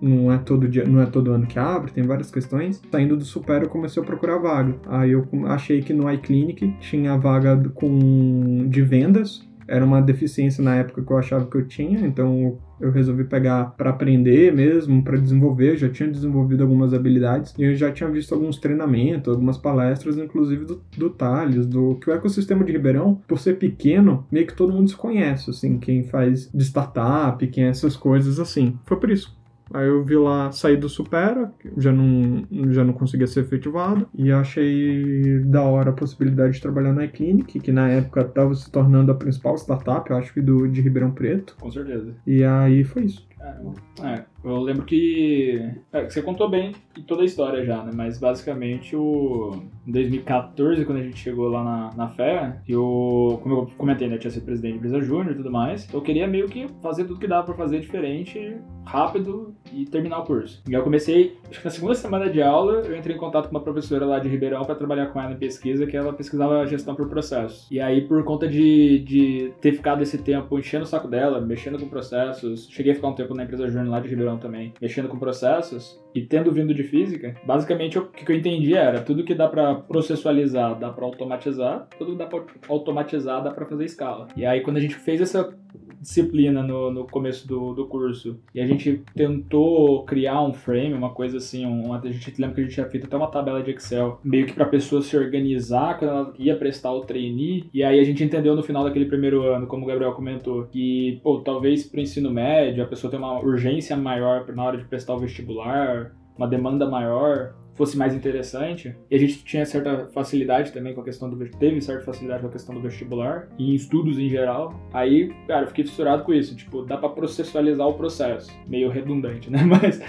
não é todo dia, não é todo ano que abre, tem várias questões. Saindo do Super, eu comecei a procurar vaga. Aí eu achei que no iClinic tinha vaga com de vendas. Era uma deficiência na época que eu achava que eu tinha, então eu resolvi pegar para aprender mesmo, para desenvolver. Eu já tinha desenvolvido algumas habilidades e eu já tinha visto alguns treinamentos, algumas palestras, inclusive do, do Thales, do que o ecossistema de Ribeirão, por ser pequeno, meio que todo mundo se conhece, assim, quem faz de startup, quem é essas coisas assim. Foi por isso. Aí eu vi lá sair do Supera, que já não, já não conseguia ser efetivado, e achei da hora a possibilidade de trabalhar na iClinic, que na época estava se tornando a principal startup, eu acho que do, de Ribeirão Preto. Com certeza. E aí foi isso. Caramba. É, eu lembro que, é, você contou bem toda a história já, né? Mas basicamente o em 2014, quando a gente chegou lá na, na fé, eu, como eu comentei, né, eu tinha sido presidente de empresa júnior e tudo mais, eu queria meio que fazer tudo que dava pra fazer diferente, rápido e terminar o curso. E eu comecei, acho que na segunda semana de aula, eu entrei em contato com uma professora lá de Ribeirão para trabalhar com ela em pesquisa, que ela pesquisava gestão por processos. E aí, por conta de, de ter ficado esse tempo enchendo o saco dela, mexendo com processos, cheguei a ficar um tempo na empresa júnior lá de Ribeirão também, mexendo com processos, e tendo vindo de física, basicamente o que eu entendi era tudo que dá pra processualizar, dá pra automatizar, tudo que dá pra automatizar, dá pra fazer escala. E aí, quando a gente fez essa disciplina no, no começo do, do curso. E a gente tentou criar um frame, uma coisa assim, um, a gente lembra que a gente tinha feito até uma tabela de Excel, meio que pra pessoa se organizar quando ela ia prestar o trainee, e aí a gente entendeu no final daquele primeiro ano, como o Gabriel comentou, que, pô, talvez pro ensino médio a pessoa tem uma urgência maior na hora de prestar o vestibular, uma demanda maior, fosse mais interessante. E a gente tinha certa facilidade também com a questão do teve certa facilidade com a questão do vestibular e em estudos em geral. Aí, cara, eu fiquei fissurado com isso, tipo, dá pra processualizar o processo, meio redundante, né? Mas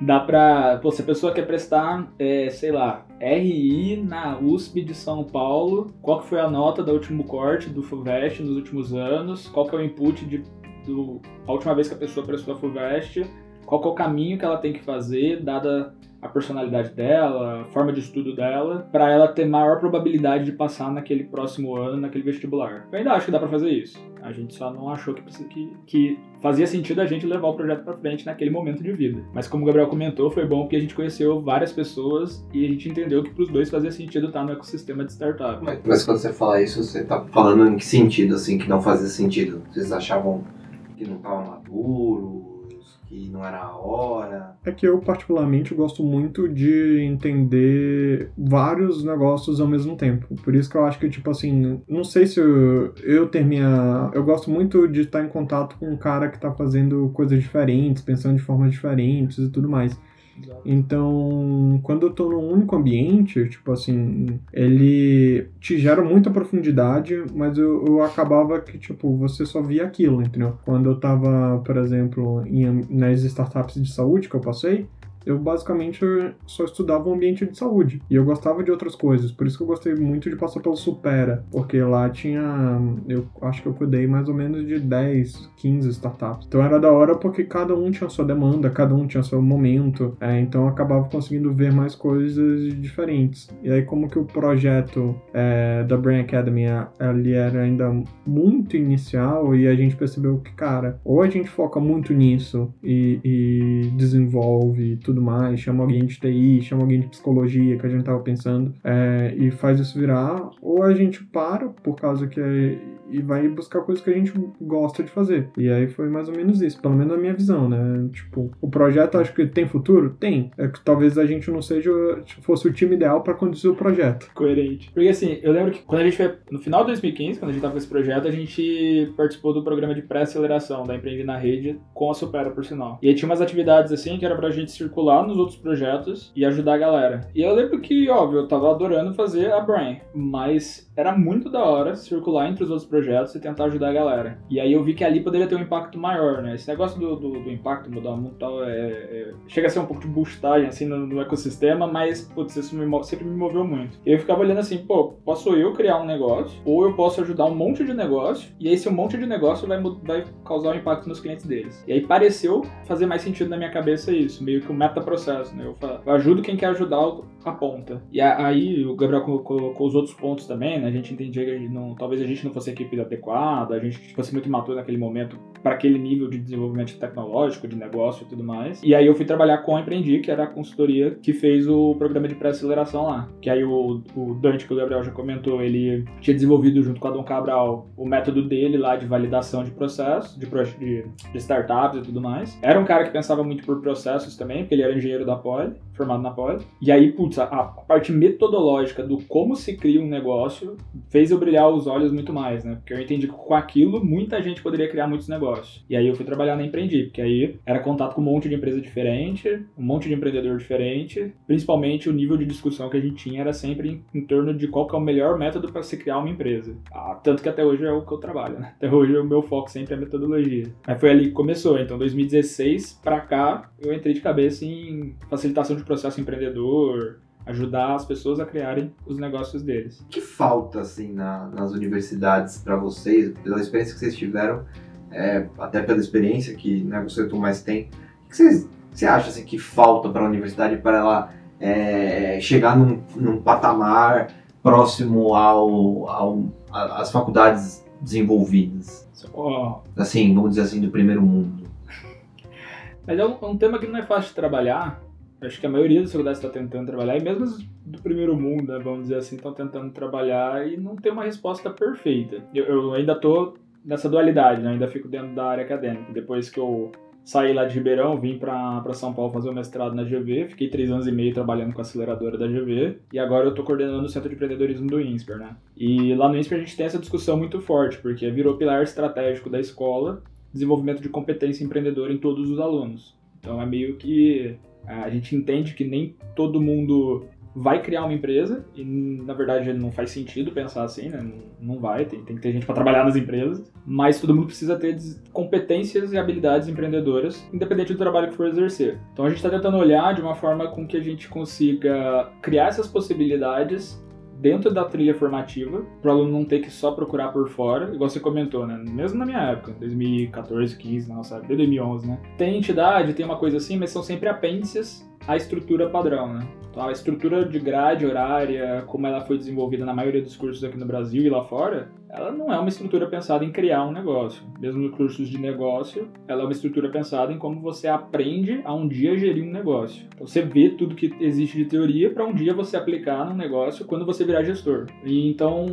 dá pra, pô, se a pessoa quer prestar, é, sei lá, RI na USP de São Paulo, qual que foi a nota do último corte do FUVEST nos últimos anos? Qual que é o input de do, a última vez que a pessoa prestou a FUVEST? Qual é o caminho que ela tem que fazer, dada a personalidade dela, a forma de estudo dela, para ela ter maior probabilidade de passar naquele próximo ano, naquele vestibular. Eu ainda acho que dá para fazer isso. A gente só não achou que, que, que fazia sentido a gente levar o projeto para frente naquele momento de vida. Mas como o Gabriel comentou, foi bom porque a gente conheceu várias pessoas e a gente entendeu que para os dois fazia sentido estar no ecossistema de startup. Mas, mas quando você fala isso, você tá falando em que sentido, assim, que não fazia sentido? Vocês achavam que não tava maduros, que não era a hora? É que eu, particularmente, gosto muito de entender vários negócios ao mesmo tempo. Por isso que eu acho que, tipo assim, não sei se eu, eu ter minha. Eu gosto muito de estar em contato com um cara que tá fazendo coisas diferentes, pensando de formas diferentes e tudo mais. Então, quando eu tô num único ambiente, tipo assim, ele te gera muita profundidade, mas eu, eu acabava que, tipo, você só via aquilo, entendeu? Quando eu tava, por exemplo, em, nas startups de saúde que eu passei, eu basicamente só estudava o ambiente de saúde. E eu gostava de outras coisas. Por isso que eu gostei muito de passar pelo Supera. Porque lá tinha. Eu acho que eu cuidei mais ou menos de 10, 15 startups. Então era da hora porque cada um tinha sua demanda, cada um tinha seu momento. É, então eu acabava conseguindo ver mais coisas diferentes. E aí, como que o projeto é, da Brain Academy ele era ainda muito inicial e a gente percebeu que, cara, ou a gente foca muito nisso e, e desenvolve tudo tudo mais, chama alguém de TI, chama alguém de psicologia, que a gente tava pensando, é, e faz isso virar, ou a gente para, por causa que é, e vai buscar coisas que a gente gosta de fazer. E aí foi mais ou menos isso, pelo menos na minha visão, né? Tipo, o projeto acho que tem futuro? Tem. É que talvez a gente não seja, fosse o time ideal para conduzir o projeto. Coerente. Porque assim, eu lembro que quando a gente foi, no final de 2015, quando a gente tava com esse projeto, a gente participou do programa de pré-aceleração da Empreender na Rede com a Supera, por sinal. E aí tinha umas atividades assim que era pra gente circular nos outros projetos e ajudar a galera. E eu lembro que, óbvio, eu tava adorando fazer a Brain, mas era muito da hora circular entre os outros projetos e tentar ajudar a galera. E aí eu vi que ali poderia ter um impacto maior, né? Esse negócio do, do, do impacto, mudar o mundo e tal, é, é, chega a ser um pouco de boostagem, assim, no, no ecossistema, mas, putz, isso me, sempre me moveu muito. Eu ficava olhando assim, pô, posso eu criar um negócio, ou eu posso ajudar um monte de negócio, e esse um monte de negócio vai, vai causar um impacto nos clientes deles. E aí pareceu fazer mais sentido na minha cabeça isso, meio que um meta-processo, né? Eu, falo, eu ajudo quem quer ajudar a ponta. E aí o Gabriel colocou os outros pontos também, né? A gente entendia que a gente não, talvez a gente não fosse a equipe adequada, a gente fosse muito imaturo naquele momento para aquele nível de desenvolvimento tecnológico, de negócio e tudo mais. E aí eu fui trabalhar com a Empreendi, que era a consultoria que fez o programa de pré-aceleração lá. Que aí o, o Dante, que o Gabriel já comentou, ele tinha desenvolvido junto com a Dom Cabral o método dele lá de validação de processos, de, de, de startups e tudo mais. Era um cara que pensava muito por processos também, porque ele era engenheiro da Poli, formado na Poli. E aí, putz, a, a parte metodológica do como se cria um negócio fez eu brilhar os olhos muito mais, né? Porque eu entendi que com aquilo muita gente poderia criar muitos negócios. E aí eu fui trabalhar na Empreendi, porque aí era contato com um monte de empresa diferente, um monte de empreendedor diferente, principalmente o nível de discussão que a gente tinha era sempre em, em torno de qual que é o melhor método para se criar uma empresa. Ah, tanto que até hoje é o que eu trabalho, né? Até hoje o meu foco sempre é metodologia. Aí foi ali que começou. Então, 2016 para cá, eu entrei de cabeça em facilitação de processo empreendedor, ajudar as pessoas a criarem os negócios deles. O que falta assim na, nas universidades para vocês, pela experiência que vocês tiveram, é, até pela experiência que né, o mais tem, o que vocês, você acha assim, que falta para a universidade para ela é, chegar num, num, patamar próximo ao, ao às faculdades desenvolvidas? Oh. Assim, vamos dizer assim, do primeiro mundo. Mas é um, é um tema que não é fácil de trabalhar, acho que a maioria das faculdades está tentando trabalhar, e mesmo do primeiro mundo, né, vamos dizer assim, estão tentando trabalhar e não tem uma resposta perfeita. Eu, eu ainda estou nessa dualidade, né, ainda fico dentro da área acadêmica. Depois que eu saí lá de Ribeirão, vim para São Paulo fazer o mestrado na GV, fiquei três anos e meio trabalhando com a aceleradora da GV, e agora eu estou coordenando o Centro de Empreendedorismo do INSPER, né? E lá no INSPER a gente tem essa discussão muito forte, porque virou pilar estratégico da escola, desenvolvimento de competência empreendedora em todos os alunos. Então é meio que a gente entende que nem todo mundo vai criar uma empresa e na verdade não faz sentido pensar assim, né? Não, vai, tem, tem que ter gente para trabalhar nas empresas, mas todo mundo precisa ter competências e habilidades empreendedoras, independente do trabalho que for exercer. Então a gente está tentando olhar de uma forma com que a gente consiga criar essas possibilidades dentro da trilha formativa, para o aluno não ter que só procurar por fora, igual você comentou, né? Mesmo na minha época, 2014, 15, na nossa época, 2011, né? Tem entidade, tem uma coisa assim, mas são sempre apêndices à estrutura padrão, né? Então, a estrutura de grade horária, como ela foi desenvolvida na maioria dos cursos aqui no Brasil e lá fora, ela não é uma estrutura pensada em criar um negócio. Mesmo nos cursos de negócio, ela é uma estrutura pensada em como você aprende a um dia gerir um negócio. Então, você vê tudo que existe de teoria para um dia você aplicar num negócio quando você virar gestor. E então,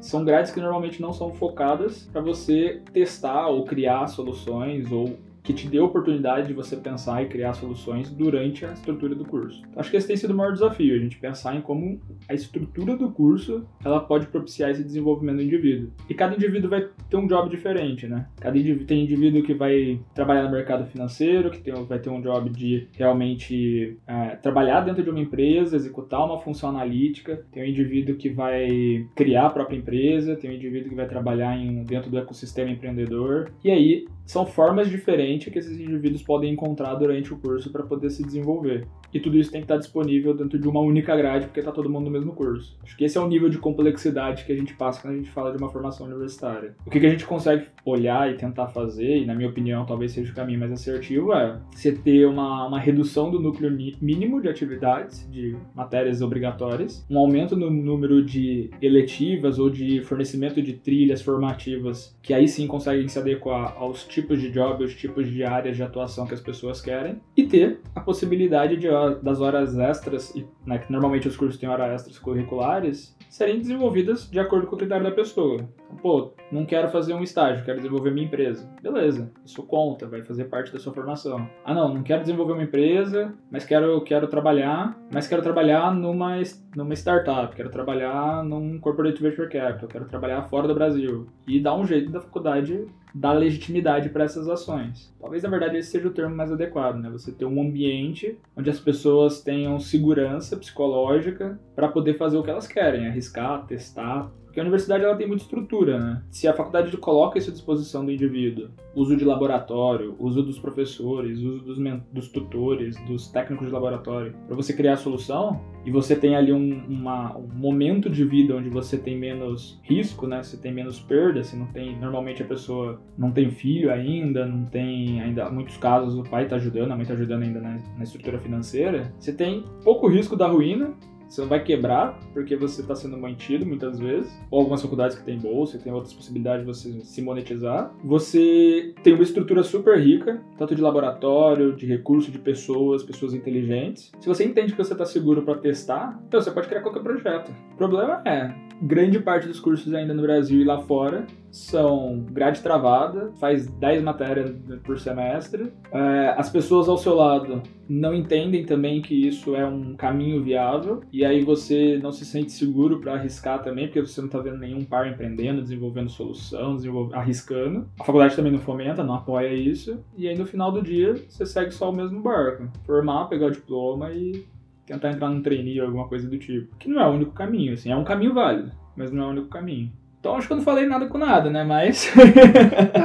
são grades que normalmente não são focadas para você testar ou criar soluções ou que te dê a oportunidade de você pensar e criar soluções durante a estrutura do curso. Acho que esse tem sido o maior desafio, a gente pensar em como a estrutura do curso ela pode propiciar esse desenvolvimento do indivíduo. E cada indivíduo vai ter um job diferente, né? Cada indivíduo, tem indivíduo que vai trabalhar no mercado financeiro, que tem, vai ter um job de realmente é, trabalhar dentro de uma empresa, executar uma função analítica, tem um indivíduo que vai criar a própria empresa, tem um indivíduo que vai trabalhar em, dentro do ecossistema empreendedor. E aí são formas diferentes que esses indivíduos podem encontrar durante o curso para poder se desenvolver. E tudo isso tem que estar disponível dentro de uma única grade, porque está todo mundo no mesmo curso. Acho que esse é o nível de complexidade que a gente passa quando a gente fala de uma formação universitária. O que, que a gente consegue olhar e tentar fazer, e na minha opinião talvez seja o caminho mais assertivo, é você ter uma, uma redução do núcleo mínimo de atividades, de matérias obrigatórias, um aumento no número de eletivas ou de fornecimento de trilhas formativas que aí sim conseguem se adequar aos tipos de job, aos tipos tipos de áreas de atuação que as pessoas querem e ter a possibilidade de, das horas extras, né, que normalmente os cursos têm horas extras curriculares, serem desenvolvidas de acordo com o critério da pessoa. Então, pô, não quero fazer um estágio, quero desenvolver minha empresa. Beleza, isso conta, vai fazer parte da sua formação. Ah, não, não quero desenvolver uma empresa, mas quero, quero trabalhar, mas quero trabalhar numa, numa startup, quero trabalhar num corporate venture capital, quero trabalhar fora do Brasil. E dá um jeito da faculdade dar legitimidade para essas ações. Talvez na verdade esse seja o termo mais adequado, né? Você ter um ambiente onde as pessoas tenham segurança psicológica para poder fazer o que elas querem, arriscar, testar, porque a universidade ela tem muita estrutura, né? Se a faculdade coloca isso à disposição do indivíduo, uso de laboratório, uso dos professores, uso dos, dos tutores, dos técnicos de laboratório, para você criar a solução, e você tem ali um, uma, um momento de vida onde você tem menos risco, né? Você tem menos perda, você não tem. Normalmente a pessoa não tem filho ainda, não tem ainda. Muitos casos o pai está ajudando, a mãe está ajudando ainda na, na estrutura financeira. Você tem pouco risco da ruína você não vai quebrar porque você está sendo mantido muitas vezes, ou algumas faculdades que tem bolsa, tem outras possibilidades de você se monetizar. Você tem uma estrutura super rica, tanto de laboratório, de recurso, de pessoas, pessoas inteligentes. Se você entende que você está seguro para testar, então você pode criar qualquer projeto. O problema é, grande parte dos cursos ainda no Brasil e lá fora são grade travada, faz 10 matérias por semestre. É, as pessoas ao seu lado não entendem também que isso é um caminho viável e aí você não se sente seguro para arriscar também, porque você não está vendo nenhum par empreendendo, desenvolvendo solução, arriscando. A faculdade também não fomenta, não apoia isso. E aí no final do dia você segue só o mesmo barco. Formar, pegar o diploma e tentar entrar num trainee ou alguma coisa do tipo. Que não é o único caminho, assim, é um caminho válido, mas não é o único caminho. Então acho que eu não falei nada com nada, né? Mas.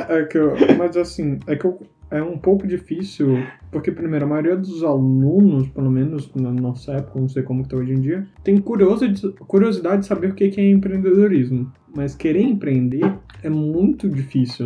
é que eu, mas assim, é que eu, é um pouco difícil, porque primeiro, a maioria dos alunos, pelo menos na nossa época, não sei como está hoje em dia, tem curiosidade de saber o que é empreendedorismo mas querer empreender é muito difícil.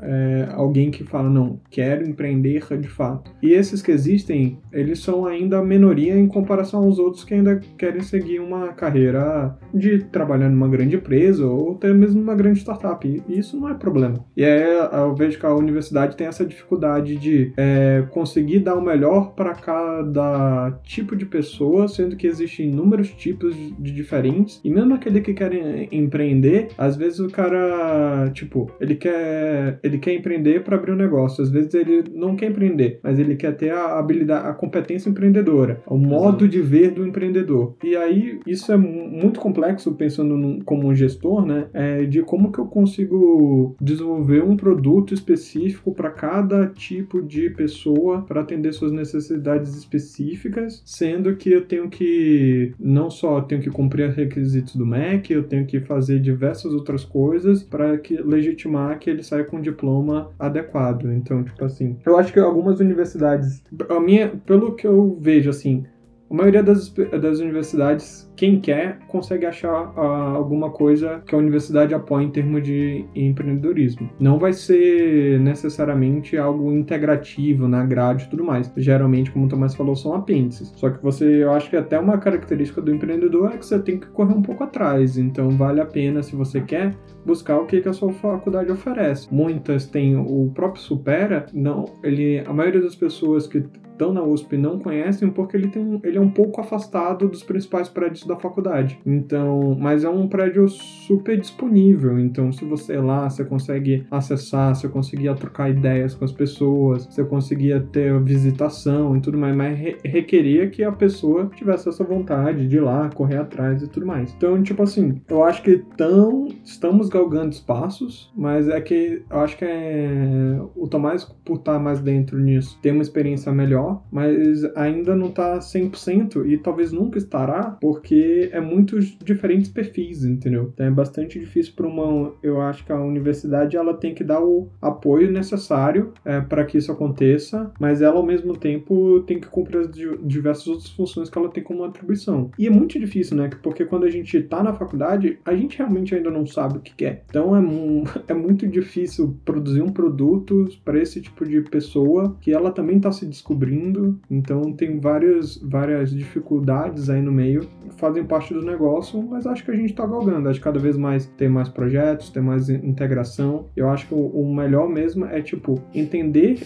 É alguém que fala, não, quero empreender de fato. E esses que existem, eles são ainda a minoria em comparação aos outros que ainda querem seguir uma carreira de trabalhar numa grande empresa ou até mesmo numa grande startup. E isso não é problema. E aí eu vejo que a universidade tem essa dificuldade de é, conseguir dar o melhor para cada tipo de pessoa, sendo que existem inúmeros tipos de diferentes. E mesmo aquele que quer empreender empreender, às vezes o cara, tipo, ele quer, ele quer empreender para abrir um negócio. Às vezes ele não quer empreender, mas ele quer ter a habilidade, a competência empreendedora, o modo Exato. de ver do empreendedor. E aí isso é muito complexo pensando num, como um gestor, né? É, de como que eu consigo desenvolver um produto específico para cada tipo de pessoa para atender suas necessidades específicas, sendo que eu tenho que não só tenho que cumprir os requisitos do MEC, eu tenho que fazer diversas outras coisas para que legitimar que ele saia com um diploma adequado. Então, tipo assim, eu acho que algumas universidades, a minha, pelo que eu vejo assim, a maioria das, das universidades, quem quer, consegue achar uh, alguma coisa que a universidade apoia em termos de empreendedorismo. Não vai ser necessariamente algo integrativo na grade e tudo mais. Geralmente, como o Tomás falou, são apêndices. Só que você, eu acho que até uma característica do empreendedor é que você tem que correr um pouco atrás. Então, vale a pena, se você quer, buscar o que, que a sua faculdade oferece. Muitas têm o próprio Supera, não, ele, a maioria das pessoas que estão na USP não conhecem porque ele, tem um, ele é um pouco afastado dos principais prédios da faculdade. Então, mas é um prédio super disponível. Então, se você ir lá, você consegue acessar, você conseguia trocar ideias com as pessoas, você conseguia ter visitação e tudo mais, mas re requeria que a pessoa tivesse essa vontade de ir lá, correr atrás e tudo mais. Então, tipo assim, eu acho que tão, estamos galgando espaços, mas é que eu acho que é, o Tomás, por estar mais dentro nisso, tem uma experiência melhor mas ainda não está 100% e talvez nunca estará, porque é muitos diferentes perfis, entendeu? Então é bastante difícil para uma. Eu acho que a universidade ela tem que dar o apoio necessário é, para que isso aconteça, mas ela ao mesmo tempo tem que cumprir as diversas outras funções que ela tem como atribuição. E é muito difícil, né? Porque quando a gente está na faculdade, a gente realmente ainda não sabe o que quer. Então é, é muito difícil produzir um produto para esse tipo de pessoa que ela também está se descobrindo então tem várias, várias dificuldades aí no meio, fazem parte do negócio, mas acho que a gente está galgando, acho que cada vez mais tem mais projetos, tem mais integração. Eu acho que o, melhor mesmo é, tipo, entender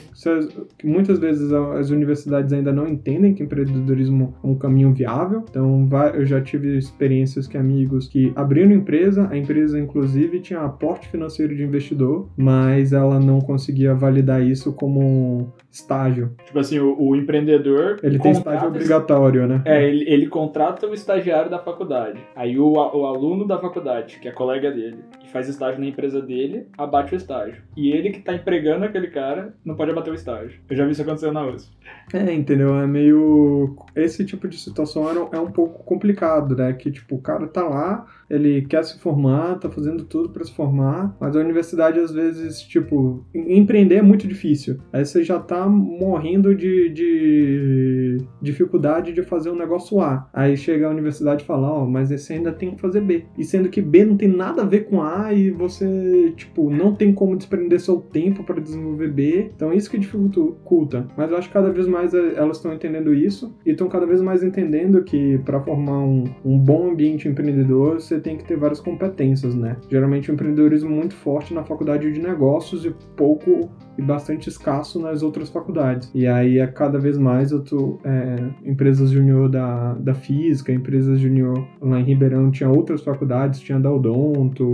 que muitas vezes as universidades ainda não entendem que empreendedorismo é um caminho viável, então eu já tive experiências que amigos que abriram empresa, a empresa inclusive tinha aporte financeiro de investidor, mas ela não conseguia validar isso como estágio. Tipo assim, o, o empreendedor. Ele tem estágio obrigatório, né? É, ele, ele contrata o estagiário da faculdade. Aí o, o aluno da faculdade, que é colega dele, faz estágio na empresa dele, abate o estágio. E ele que tá empregando aquele cara não pode abater o estágio. Eu já vi isso acontecer na USP. É, entendeu? É meio. Esse tipo de situação é um pouco complicado, né? Que, tipo, o cara tá lá, ele quer se formar, tá fazendo tudo para se formar, mas a universidade, às vezes, tipo, empreender é muito difícil. Aí você já tá morrendo de, de dificuldade de fazer um negócio A. Aí chega a universidade e fala, ó, oh, mas você ainda tem que fazer B. E sendo que B não tem nada a ver com A e você, tipo, não tem como desprender seu tempo para desenvolver B. Então isso que dificulta. Mas eu acho que cada vez mais eh, elas estão entendendo isso e estão cada vez mais entendendo que para formar um, um bom ambiente empreendedor, você tem que ter várias competências, né? Geralmente o empreendedorismo é muito forte na faculdade de negócios e pouco e bastante escasso nas outras faculdades. E aí, a cada vez mais, eu tô, é, empresas junior da, da física, empresas junior lá em Ribeirão tinha outras faculdades, tinha da Odonto,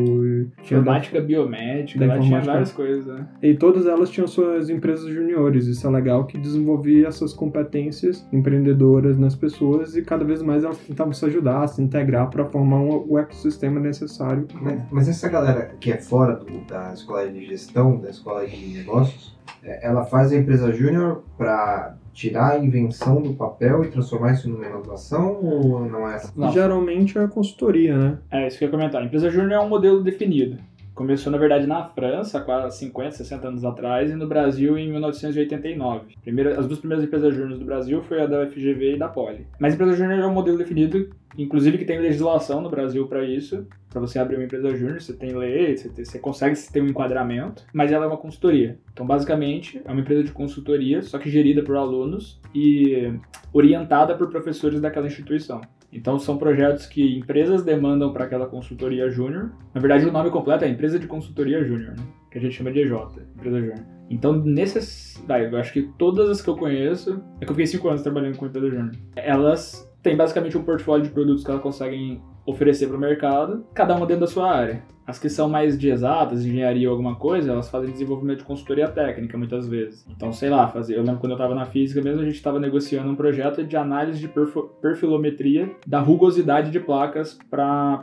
tinha informática da, biomédica, da lá tinha várias coisas. Né? E todas elas tinham suas empresas juniores. Isso é legal que desenvolvia essas competências empreendedoras nas pessoas e cada vez mais elas tentavam se ajudar, se integrar para formar um, o ecossistema necessário. Mas, mas essa galera que é fora do, da escola de gestão, da escola de negócios, é, ela faz a empresa júnior para tirar a invenção do papel e transformar isso numa inovação ou não é assim? Não. Geralmente é a consultoria, né? É, isso que eu ia comentar. A empresa júnior é um modelo definido. Começou, na verdade, na França, quase 50, 60 anos atrás, e no Brasil em 1989. Primeira, as duas primeiras empresas júnior do Brasil foi a da FGV e da Poli. Mas empresa júnior é um modelo definido, inclusive que tem legislação no Brasil para isso. Para você abrir uma empresa júnior, você tem lei, você, tem, você consegue ter um enquadramento, mas ela é uma consultoria. Então, basicamente, é uma empresa de consultoria, só que gerida por alunos e orientada por professores daquela instituição. Então são projetos que empresas demandam para aquela consultoria júnior. Na verdade, o nome completo é Empresa de Consultoria Júnior, né? que a gente chama de EJ, Empresa Júnior. Então, nesses. Eu acho que todas as que eu conheço. É que eu fiquei 5 anos trabalhando com empresa júnior. Elas têm basicamente um portfólio de produtos que elas conseguem oferecer para o mercado, cada uma dentro da sua área. As que são mais de exatas, engenharia ou alguma coisa, elas fazem desenvolvimento de consultoria técnica muitas vezes. Então, sei lá, fazer. Eu lembro quando eu estava na física mesmo, a gente estava negociando um projeto de análise de perfilometria da rugosidade de placas para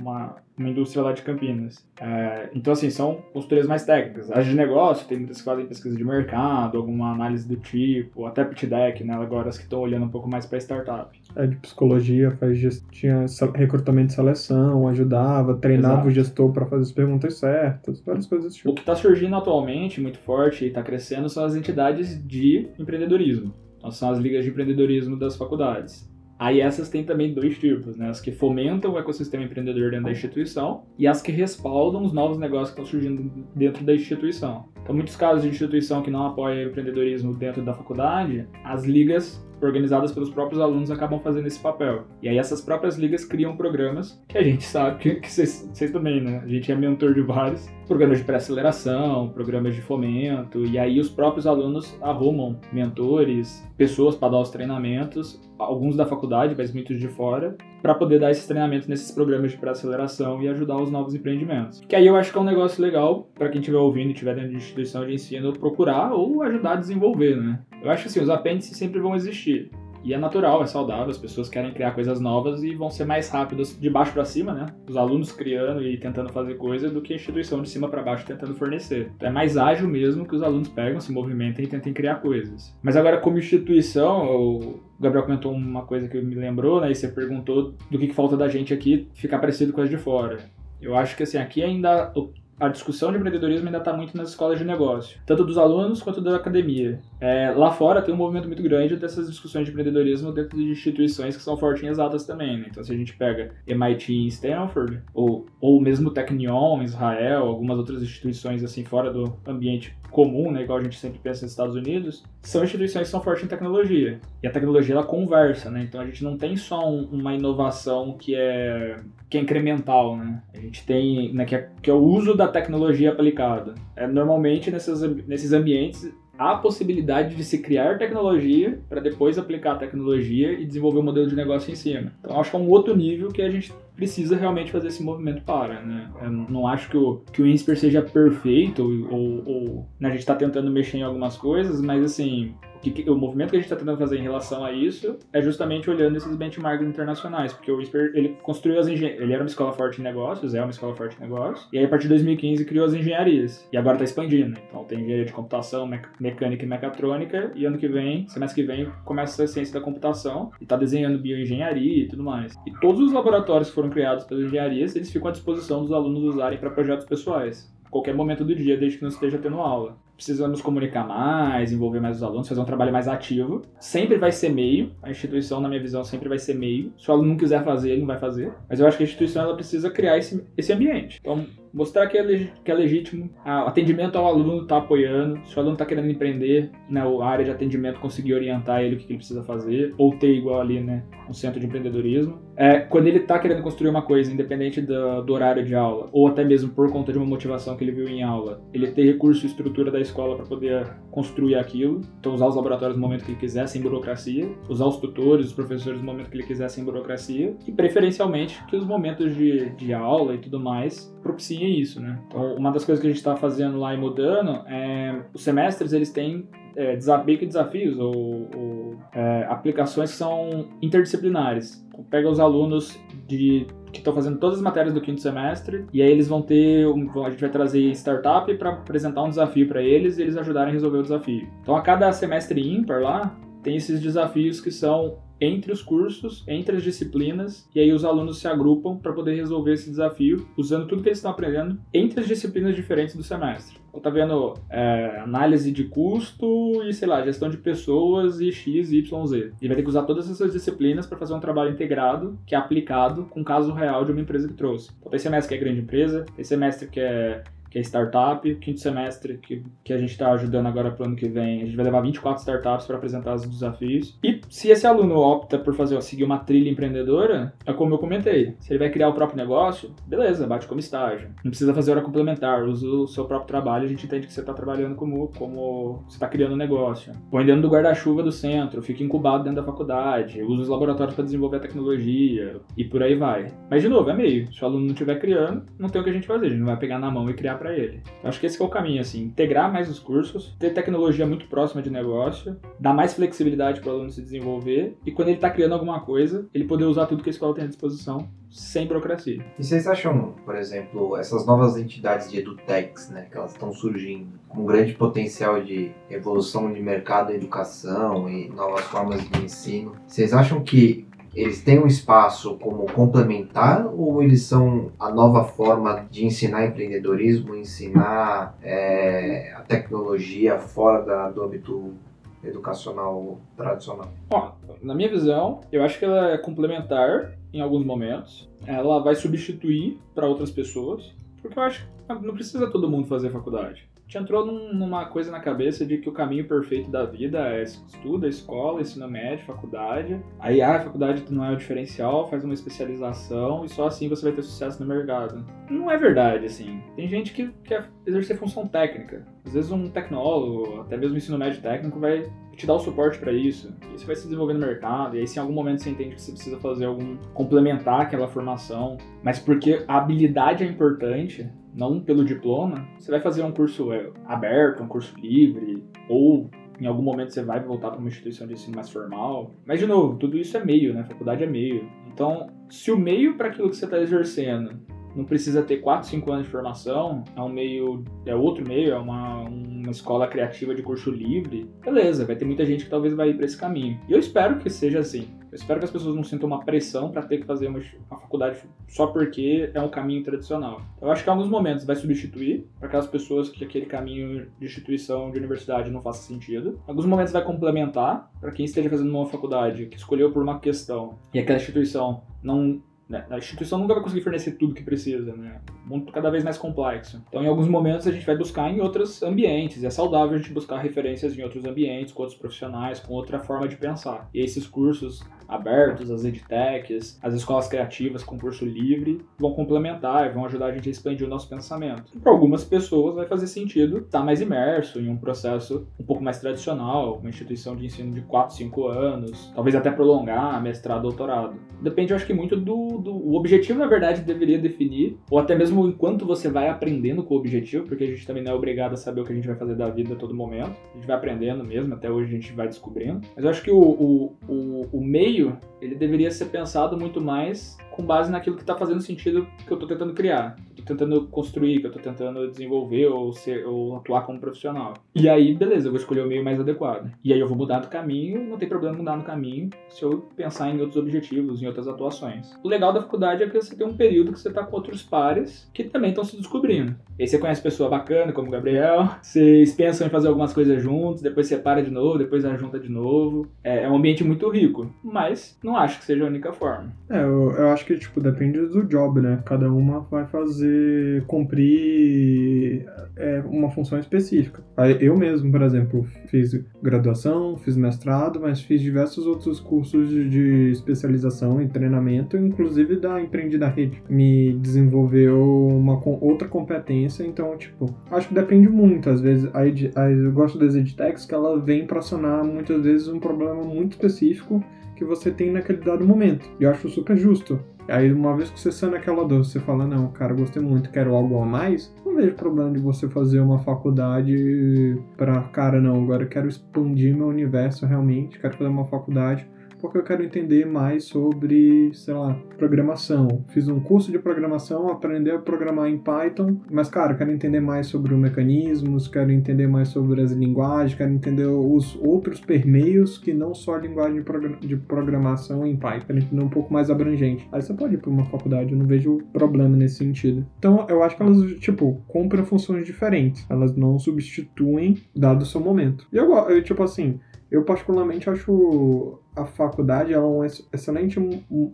uma, uma indústria lá de Campinas. É, então, assim, são consultorias mais técnicas. As de negócio, tem muitas que fazem pesquisa de mercado, alguma análise do tipo, até pitch deck, né? Agora as que estão olhando um pouco mais para startup. É, de psicologia, faz gest... tinha recrutamento e seleção, ajudava, treinava Exato. o gestor para fazer as perguntas certas, várias coisas desse tipo. O que está surgindo atualmente, muito forte e está crescendo, são as entidades de empreendedorismo. Então, são as ligas de empreendedorismo das faculdades. Aí essas têm também dois tipos, né? As que fomentam o ecossistema empreendedor dentro da instituição e as que respaldam os novos negócios que estão surgindo dentro da instituição. Então, muitos casos de instituição que não apoia empreendedorismo dentro da faculdade, as ligas organizadas pelos próprios alunos acabam fazendo esse papel. E aí essas próprias ligas criam programas que a gente sabe que vocês também, né? A gente é mentor de vários programas de pré-aceleração, programas de fomento, e aí os próprios alunos arrumam mentores, pessoas para dar os treinamentos, alguns da faculdade, mas muitos de fora, para poder dar esses treinamentos nesses programas de pré-aceleração e ajudar os novos empreendimentos. Que aí eu acho que é um negócio legal para quem estiver ouvindo e estiver dentro de instituição de ensino procurar ou ajudar a desenvolver, né? Eu acho que assim, os apêndices sempre vão existir. E é natural, é saudável, as pessoas querem criar coisas novas e vão ser mais rápidas de baixo para cima, né? Os alunos criando e tentando fazer coisa do que a instituição de cima para baixo tentando fornecer. Então é mais ágil mesmo que os alunos pegam, se movimentem e tentem criar coisas. Mas agora, como instituição, o Gabriel comentou uma coisa que me lembrou, né? E você perguntou do que, que falta da gente aqui ficar parecido com as de fora. Eu acho que assim, aqui ainda a discussão de empreendedorismo ainda está muito nas escolas de negócio, tanto dos alunos quanto da academia. É, lá fora tem um movimento muito grande dessas discussões de empreendedorismo dentro de instituições que são fortes em exatas também. Né? Então, se a gente pega MIT em Stanford, ou, ou mesmo Technion Israel, algumas outras instituições assim fora do ambiente comum, né, igual a gente sempre pensa nos Estados Unidos, são instituições que são fortes em tecnologia. E a tecnologia ela conversa, né? Então a gente não tem só um, uma inovação que é que é incremental, né? A gente tem, né, que, é, que é o uso da tecnologia aplicada. É, normalmente nesses, nesses ambientes há a possibilidade de se criar tecnologia para depois aplicar a tecnologia e desenvolver um modelo de negócio em cima. Então acho que é um outro nível que a gente precisa realmente fazer esse movimento para, né? Eu não acho que o, que o INSPER seja perfeito ou, ou né, a gente está tentando mexer em algumas coisas, mas assim, que, o movimento que a gente está tentando fazer em relação a isso é justamente olhando esses benchmarks internacionais, porque o Whisper ele construiu as engenharias, ele era uma escola forte em negócios, é uma escola forte em negócios, e aí a partir de 2015 criou as engenharias, e agora está expandindo. Então tem engenharia de computação, mecânica e mecatrônica, e ano que vem, semestre que vem, começa a ciência da computação, e está desenhando bioengenharia e tudo mais. E todos os laboratórios que foram criados pelas engenharias, eles ficam à disposição dos alunos usarem para projetos pessoais qualquer momento do dia, desde que não esteja tendo aula precisamos comunicar mais, envolver mais os alunos, fazer um trabalho mais ativo. Sempre vai ser meio, a instituição, na minha visão, sempre vai ser meio. Se o aluno não quiser fazer, ele não vai fazer. Mas eu acho que a instituição ela precisa criar esse, esse ambiente. Então, mostrar que é, que é legítimo, o atendimento ao aluno está apoiando, se o aluno está querendo empreender, né, a área de atendimento conseguir orientar ele o que, que ele precisa fazer, ou ter igual ali, né, um centro de empreendedorismo. É, quando ele está querendo construir uma coisa, independente do, do, horário de aula, ou até mesmo por conta de uma motivação que ele viu em aula, ele ter recurso e estrutura da escola para poder construir aquilo, então usar os laboratórios no momento que ele quiser, sem burocracia, usar os tutores, os professores no momento que ele quiser, sem burocracia, e preferencialmente que os momentos de, de aula e tudo mais propiciem isso, né? Então, uma das coisas que a gente está fazendo lá e mudando é os semestres eles têm é, e desafios ou, ou é, aplicações que são interdisciplinares. Pega os alunos de que estão fazendo todas as matérias do quinto semestre e aí eles vão ter a gente vai trazer startup para apresentar um desafio para eles e eles ajudarem a resolver o desafio. Então a cada semestre ímpar lá tem esses desafios que são entre os cursos, entre as disciplinas, e aí os alunos se agrupam para poder resolver esse desafio, usando tudo que eles estão aprendendo entre as disciplinas diferentes do semestre. Então, tá vendo é, análise de custo e, sei lá, gestão de pessoas e X, Y, Z. E vai ter que usar todas essas disciplinas para fazer um trabalho integrado, que é aplicado com o caso real de uma empresa que trouxe. Então, tem semestre que é grande empresa, tem semestre que é que é startup, quinto semestre que, que a gente está ajudando agora para o ano que vem, a gente vai levar 24 startups para apresentar os desafios. E se esse aluno opta por fazer, ó, seguir uma trilha empreendedora, é como eu comentei, se ele vai criar o próprio negócio, beleza, bate como estágio. Não precisa fazer hora complementar, usa o seu próprio trabalho, a gente entende que você está trabalhando como, como você está criando um negócio. Põe dentro do guarda-chuva do centro, fica incubado dentro da faculdade, usa os laboratórios para desenvolver a tecnologia e por aí vai. Mas de novo, é meio. Se o aluno não estiver criando, não tem o que a gente fazer, a gente não vai pegar na mão e criar para ele. Eu acho que esse é o caminho, assim, integrar mais os cursos, ter tecnologia muito próxima de negócio, dar mais flexibilidade para o aluno se desenvolver e quando ele está criando alguma coisa, ele poder usar tudo que a escola tem à disposição sem burocracia. E vocês acham, por exemplo, essas novas entidades de edutechs, né, que elas estão surgindo com um grande potencial de evolução de mercado educação e novas formas de ensino, vocês acham que eles têm um espaço como complementar ou eles são a nova forma de ensinar empreendedorismo, ensinar é, a tecnologia fora da, do âmbito educacional tradicional? Ó, na minha visão, eu acho que ela é complementar em alguns momentos. Ela vai substituir para outras pessoas, porque eu acho que não precisa todo mundo fazer faculdade te entrou num, numa coisa na cabeça de que o caminho perfeito da vida é estuda, escola, ensino médio, faculdade. Aí ah, a faculdade não é o diferencial, faz uma especialização e só assim você vai ter sucesso no mercado. Não é verdade, assim. Tem gente que quer exercer função técnica. Às vezes um tecnólogo, até mesmo um ensino médio técnico, vai te dar o suporte para isso. E você vai se desenvolver no mercado, e aí se em algum momento você entende que você precisa fazer algum complementar aquela formação, mas porque a habilidade é importante, não pelo diploma, você vai fazer um curso é, aberto, um curso livre, ou em algum momento você vai voltar para uma instituição de ensino mais formal. Mas, de novo, tudo isso é meio, né? Faculdade é meio. Então, se o meio para aquilo que você está exercendo não precisa ter 4, 5 anos de formação, é um meio, é outro meio, é uma, uma escola criativa de curso livre, beleza, vai ter muita gente que talvez vai ir para esse caminho. E eu espero que seja assim. Eu espero que as pessoas não sintam uma pressão para ter que fazer uma, uma, faculdade só porque é um caminho tradicional. Eu acho que em alguns momentos vai substituir para aquelas pessoas que aquele caminho de instituição de universidade não faça sentido. Em alguns momentos vai complementar para quem esteja fazendo uma faculdade que escolheu por uma questão e aquela instituição não né? A instituição nunca vai conseguir fornecer tudo que precisa, né? O mundo cada vez mais complexo. Então, em alguns momentos, a gente vai buscar em outros ambientes. É saudável a gente buscar referências em outros ambientes, com outros profissionais, com outra forma de pensar. E esses cursos abertos, as edtechs, as escolas criativas com curso livre, vão complementar e vão ajudar a gente a expandir o nosso pensamento. Para algumas pessoas vai fazer sentido estar tá mais imerso em um processo um pouco mais tradicional, uma instituição de ensino de 4, 5 anos, talvez até prolongar mestrado, doutorado. Depende, eu acho que muito do, do o objetivo, na verdade, deveria definir, ou até mesmo enquanto você vai aprendendo com o objetivo, porque a gente também não é obrigado a saber o que a gente vai fazer da vida a todo momento. A gente vai aprendendo mesmo, até hoje a gente vai descobrindo. Mas eu acho que o, o, o, o meio meio, ele deveria ser pensado muito mais com base naquilo que está fazendo sentido que eu estou tentando criar, estou tentando construir, que eu estou tentando desenvolver ou, ser, ou atuar como profissional. E aí, beleza, eu vou escolher o meio mais adequado. E aí eu vou mudar do caminho, não tem problema mudar no caminho se eu pensar em outros objetivos, em outras atuações. O legal da faculdade é que você tem um período que você está com outros pares que também estão se descobrindo. E aí você conhece pessoa bacana, como o Gabriel, vocês pensam em fazer algumas coisas juntos, depois você para de novo, depois junta de novo. É, é um ambiente muito rico, mas não acho que seja a única forma. É, eu, eu acho que, tipo, depende do job, né? Cada uma vai fazer, cumprir é, uma função específica. Eu mesmo, por exemplo, fiz graduação, fiz mestrado, mas fiz diversos outros cursos de especialização e treinamento, inclusive da Empreende da Rede. Me desenvolveu uma outra competência, então, tipo, acho que depende muito. Às vezes, a a, eu gosto das edtechs que ela vem para sanar muitas vezes um problema muito específico que você tem naquele dado momento. E eu acho super justo. Aí, uma vez que você sana aquela dor, você fala: Não, cara, gostei muito, quero algo a mais. Não vejo problema de você fazer uma faculdade para, cara, não, agora eu quero expandir meu universo realmente, quero fazer uma faculdade porque eu quero entender mais sobre, sei lá, programação. Fiz um curso de programação, aprender a programar em Python, mas, cara, quero entender mais sobre os mecanismos, quero entender mais sobre as linguagens, quero entender os outros permeios que não só a linguagem de programação em Python, quero entender um pouco mais abrangente. Aí você pode ir para uma faculdade, eu não vejo problema nesse sentido. Então, eu acho que elas, tipo, cumprem funções diferentes. Elas não substituem, dado o seu momento. E eu, eu tipo assim, eu particularmente acho a faculdade é um excelente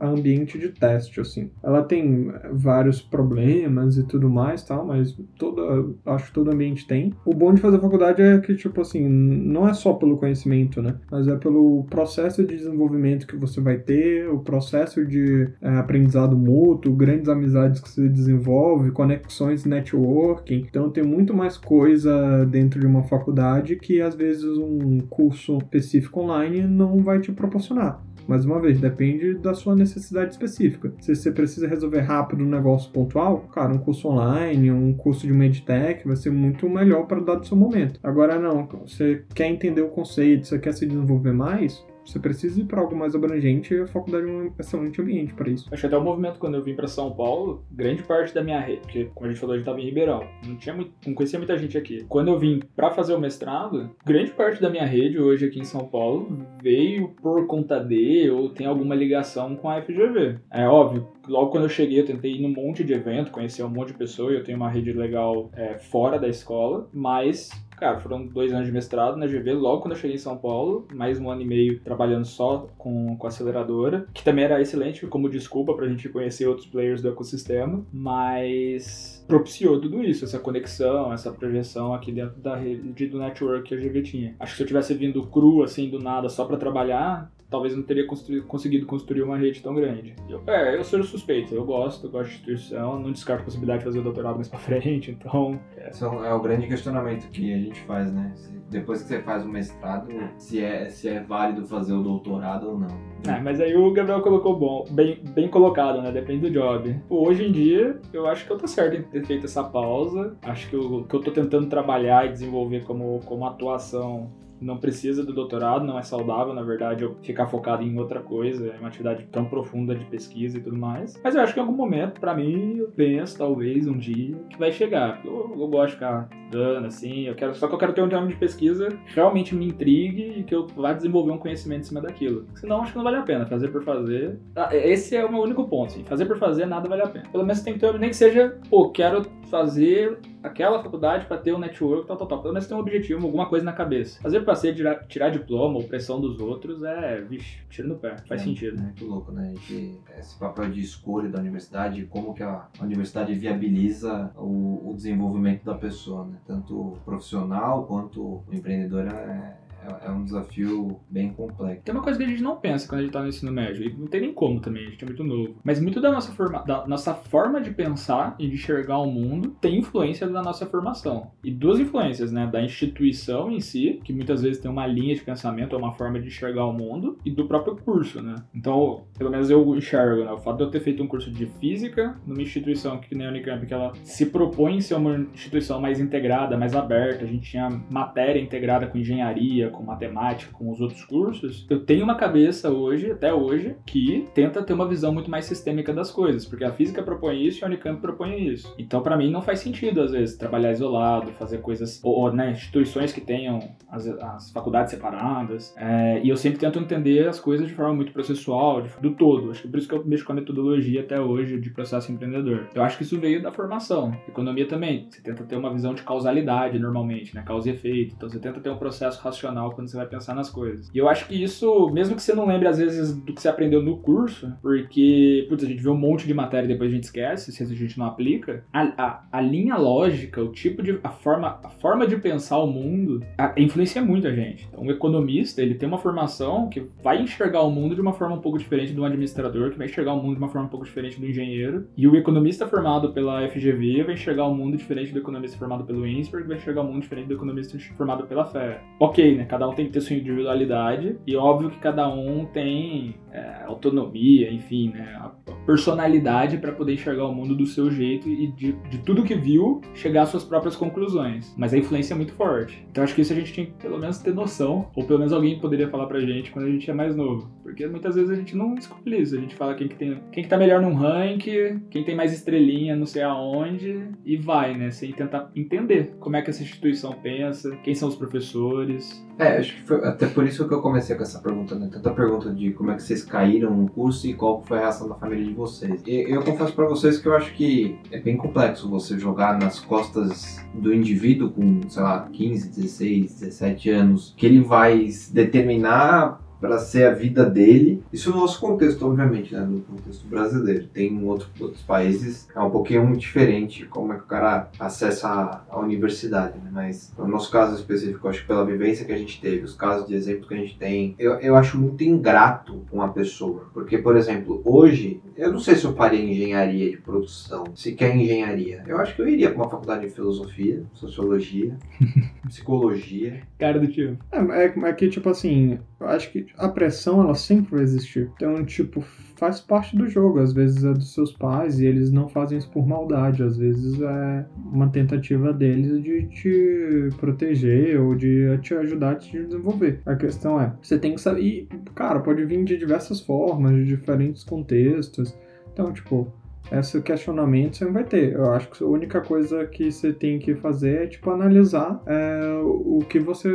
ambiente de teste, assim. Ela tem vários problemas e tudo mais, tal, mas toda, acho que todo ambiente tem. O bom de fazer faculdade é que, tipo assim, não é só pelo conhecimento, né? Mas é pelo processo de desenvolvimento que você vai ter, o processo de é, aprendizado mútuo, grandes amizades que se desenvolve, conexões, networking. Então tem muito mais coisa dentro de uma faculdade que às vezes um curso específico online não vai te proporcionar proporcionar. Mais uma vez, depende da sua necessidade específica. Se você precisa resolver rápido um negócio pontual, cara, um curso online, um curso de medtech vai ser muito melhor para dar do seu momento. Agora não, você quer entender o conceito, você quer se desenvolver mais, você precisa ir para algo mais abrangente e a faculdade é um excelente ambiente para isso. Acho que até o movimento quando eu vim para São Paulo, grande parte da minha rede, porque como a gente falou, a gente estava em Ribeirão, não tinha muito, não conhecia muita gente aqui. Quando eu vim para fazer o mestrado, grande parte da minha rede hoje aqui em São Paulo veio por conta de ou tem alguma ligação com a FGV. É óbvio, logo quando eu cheguei, eu tentei ir num monte de evento, conhecer um monte de pessoas, eu tenho uma rede legal é, fora da escola, mas Cara, foram dois anos de mestrado na GV, logo quando eu cheguei em São Paulo, mais um ano e meio trabalhando só com, com a aceleradora, que também era excelente como desculpa pra gente conhecer outros players do ecossistema, mas propiciou tudo isso, essa conexão, essa projeção aqui dentro da rede do network que a GV tinha. Acho que se eu tivesse vindo cru, assim, do nada, só para trabalhar, talvez não teria construído, conseguido construir uma rede tão grande. Eu, é, eu sou suspeito, eu gosto, eu gosto de instituição, não descarto a possibilidade de fazer o doutorado mais pra frente, então... É. Esse é o grande questionamento que a gente faz, né? Depois que você faz o mestrado, se é, se é válido fazer o doutorado ou não. É, mas aí o Gabriel colocou bom, bem, bem colocado, né? Depende do job. Hoje em dia, eu acho que eu tô certo em ter feito essa pausa. Acho que o que eu tô tentando trabalhar e desenvolver como, como atuação não precisa do doutorado, não é saudável, na verdade, eu ficar focado em outra coisa, em uma atividade tão profunda de pesquisa e tudo mais. Mas eu acho que em algum momento, para mim, eu penso, talvez, um dia, que vai chegar. Eu, eu gosto de ficar dando, assim, eu quero, só que eu quero ter um tema de pesquisa que realmente me intrigue e que eu vá desenvolver um conhecimento em cima daquilo. Senão, acho que não vale a pena fazer por fazer. Ah, esse é o meu único ponto, assim, fazer por fazer, nada vale a pena. Pelo menos tem que ter, nem que seja, pô, quero fazer aquela faculdade para ter um network, tal, tal, tal. Pelo menos tem um objetivo, alguma coisa na cabeça. Fazer pra ser tirar, tirar diploma ou pressão dos outros é, vixe, tiro no pé. Faz É, sentido. É muito louco, né? Que esse papel de escolha da universidade, como que a universidade viabiliza o, o desenvolvimento da pessoa, né? Tanto profissional quanto o empreendedor é, é, é um desafio bem complexo. Tem uma coisa que a gente não pensa quando a gente tá no ensino médio, e não tem nem como também, a gente é muito novo. Mas muito da nossa, forma, da nossa forma de pensar e de enxergar o mundo tem influência da nossa formação. E duas influências, né? Da instituição em si, que muitas vezes tem uma linha de pensamento, uma forma de enxergar o mundo, e do próprio curso, né? Então, pelo menos eu enxergo, né? O fato de eu ter feito um curso de física numa instituição que nem a Unicamp, que ela se propõe ser uma instituição mais integrada, mais aberta, a gente tinha matéria integrada com engenharia, com matemática, com os outros cursos, eu tenho uma cabeça hoje, até hoje, que tenta ter uma visão muito mais sistêmica das coisas, porque a física propõe isso e a Unicamp propõe isso. Então, para mim, não faz sentido, às vezes, trabalhar isolado, fazer coisas, ou, ou, né, instituições que tenham as, as faculdades separadas, é, e eu sempre tento entender as coisas de forma muito processual, de- do todo. Acho que por isso que eu mexo com a metodologia até hoje de processo empreendedor. Eu acho que isso veio da formação. Economia também. Você tenta ter uma visão de causalidade normalmente, né? Causa e efeito. Então você tenta ter um processo racional quando você vai pensar nas coisas. E eu acho que isso, mesmo que você não lembre às vezes do que você aprendeu no curso, porque, putz, a gente vê um monte de matéria e depois a gente esquece, se a gente não aplica, a, a, a linha lógica, o tipo de. a forma, a forma de pensar o mundo a- influencia muito a gente. Então, um economista, ele tem uma formação que vai enxergar o mundo de uma forma um pouco diferente de um administrador, que vai enxergar o mundo de uma forma um pouco diferente do engenheiro. E o economista formado pela FGV vai enxergar o mundo diferente do economista formado pelo INSPER, vai enxergar o mundo diferente do economista formado pela FE. Ok, né? Cada um tem que ter sua individualidade, e óbvio que cada um tem é, autonomia, enfim, né? A personalidade para poder enxergar o mundo do seu jeito e de, de tudo que viu chegar às suas próprias conclusões. Mas a influência é muito forte. Então acho que isso a gente tinha que pelo menos ter noção, ou pelo menos alguém poderia falar pra gente quando a gente é mais novo. Porque muitas vezes a gente não escolhe isso. A gente fala quem que, tem, quem que tá melhor num ranking, quem tem mais estrelinha não sei aonde, e vai, né? Sem tentar entender como é que essa instituição pensa, quem são os professores. É, acho que foi até por isso que eu comecei com essa pergunta, né? Tanta pergunta de como é que vocês caíram no curso e qual foi a reação da família de vocês. E eu confesso pra vocês que eu acho que é bem complexo você jogar nas costas do indivíduo com, sei lá, 15, 16, 17 anos, que ele vai determinar para ser a vida dele. Isso no nosso contexto, obviamente, né? No contexto brasileiro. Tem um outro, outros países, é um pouquinho diferente como é que o cara acessa a, a universidade, né? Mas no nosso caso específico, acho que pela vivência que a gente teve, os casos de exemplo que a gente tem, eu, eu acho muito ingrato com a pessoa. Porque, por exemplo, hoje, eu não sei se eu faria engenharia de produção, se quer engenharia. Eu acho que eu iria para uma faculdade de filosofia, sociologia, psicologia. Cara do tipo. É, é, é que, tipo assim, eu acho que a pressão, ela sempre vai existir. Então, tipo, faz parte do jogo. Às vezes é dos seus pais e eles não fazem isso por maldade. Às vezes é uma tentativa deles de te proteger ou de te ajudar a te desenvolver. A questão é, você tem que saber. E, cara, pode vir de diversas formas, de diferentes contextos. Então, tipo, esse questionamento você não vai ter. Eu acho que a única coisa que você tem que fazer é, tipo, analisar é, o que você.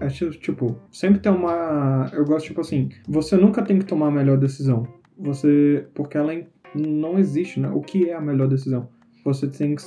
É, tipo, sempre tem uma. Eu gosto, tipo assim, você nunca tem que tomar a melhor decisão. Você. Porque ela não existe, né? O que é a melhor decisão? Você tem que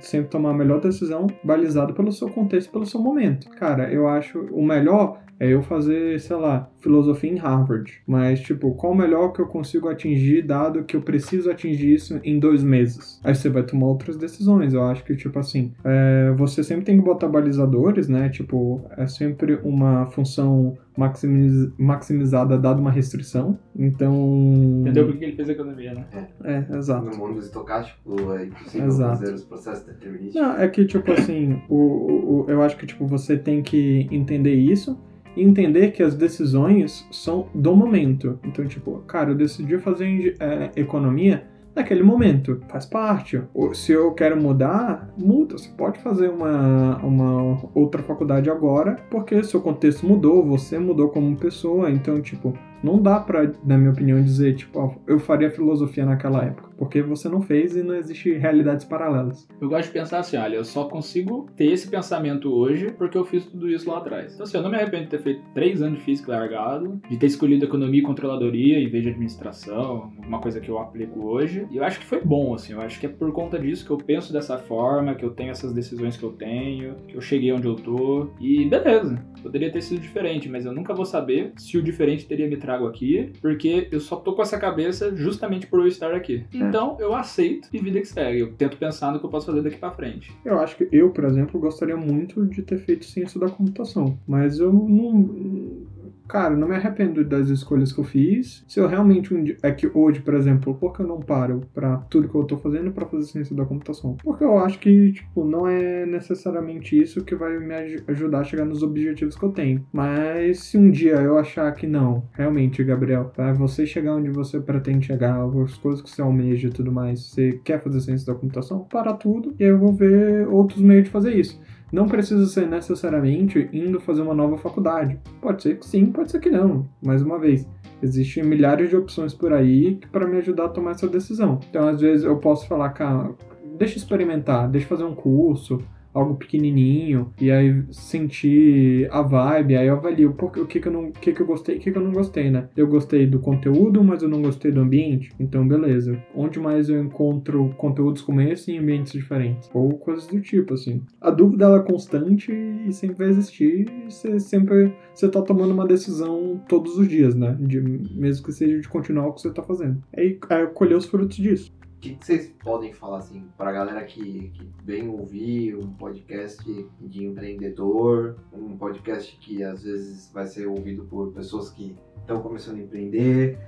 sempre tomar a melhor decisão balizada pelo seu contexto, pelo seu momento. Cara, eu acho o melhor é eu fazer, sei lá, filosofia em Harvard. Mas, tipo, qual o melhor que eu consigo atingir, dado que eu preciso atingir isso em dois meses? Aí você vai tomar outras decisões. Eu acho que, tipo assim, é, você sempre tem que botar balizadores, né? Tipo, é sempre uma função maximiz, maximizada dada uma restrição. Então. Entendeu por que ele fez economia, né? É, exato. No mundo estocástico é impossível Exato. fazer os processos determinísticos. Não, é que, tipo assim, o, o, o- eu acho que, tipo, você tem que entender isso e entender que as decisões são do momento. Então, tipo, cara, eu decidi fazer é, economia naquele momento. Faz parte. Se eu quero mudar, muda. Você pode fazer uma, uma outra faculdade agora, porque seu contexto mudou, você mudou como pessoa, então, tipo, não dá pra, na minha opinião, dizer, tipo, ó, eu faria filosofia naquela época. Porque você não fez e não existe realidades paralelas. Eu gosto de pensar assim, olha, eu só consigo ter esse pensamento hoje porque eu fiz tudo isso lá atrás. Então, assim, eu não me arrependo de ter feito três anos de física largado, de ter escolhido economia e controladoria em vez de administração, uma coisa que eu aplico hoje. E eu acho que foi bom, assim, eu acho que é por conta disso que eu penso dessa forma, que eu tenho essas decisões que eu tenho, que eu cheguei onde eu tô. E beleza, poderia ter sido diferente, mas eu nunca vou saber se o diferente teria me trago aqui, porque eu só tô com essa cabeça justamente por eu estar aqui. É. Então eu aceito e vida que segue. Eu tento pensar no que eu posso fazer daqui pra frente. Eu acho que eu, por exemplo, gostaria muito de ter feito ciência da computação, mas eu não. Cara, não me arrependo das escolhas que eu fiz. Se eu realmente um dia, é que hoje, por exemplo, por que eu não paro pra tudo que eu tô fazendo pra fazer ciência da computação? Porque eu acho que, tipo, não é necessariamente isso que vai me aj- ajudar a chegar nos objetivos que eu tenho. Mas se um dia eu achar que não, realmente, Gabriel, pra você chegar onde você pretende chegar, as coisas que você almeja e tudo mais, você quer fazer ciência da computação, para tudo e eu vou ver outros meios de fazer isso. Não precisa ser necessariamente indo fazer uma nova faculdade. Pode ser que sim, pode ser que não. Mais uma vez, existem milhares de opções por aí para me ajudar a tomar essa decisão. Então, às vezes, eu posso falar, cara, deixa experimentar, deixa fazer um curso, algo pequenininho, e aí sentir a vibe, aí eu avalio o que, que eu não, que, que eu gostei o que, que eu não gostei, né? Eu gostei do conteúdo, mas eu não gostei do ambiente, então beleza. Onde mais eu encontro conteúdos como esse em ambientes diferentes? Ou coisas do tipo, assim. A dúvida ela é constante e sempre vai existir, e você sempre você tá tomando uma decisão todos os dias, né? De, mesmo que seja de continuar o que você tá fazendo. Aí colher os frutos disso. O que, que vocês podem falar assim pra galera que, que vem ouvir um podcast de empreendedor, um podcast que às vezes vai ser ouvido por pessoas que estão começando a empreender,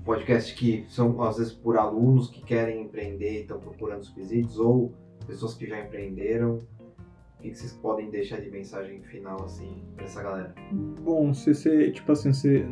um podcast que são às vezes por alunos que querem empreender e estão procurando os quesitos, ou pessoas que já empreenderam. O que, que vocês podem deixar de mensagem final assim pra essa galera? Bom, se você, tipo assim, você.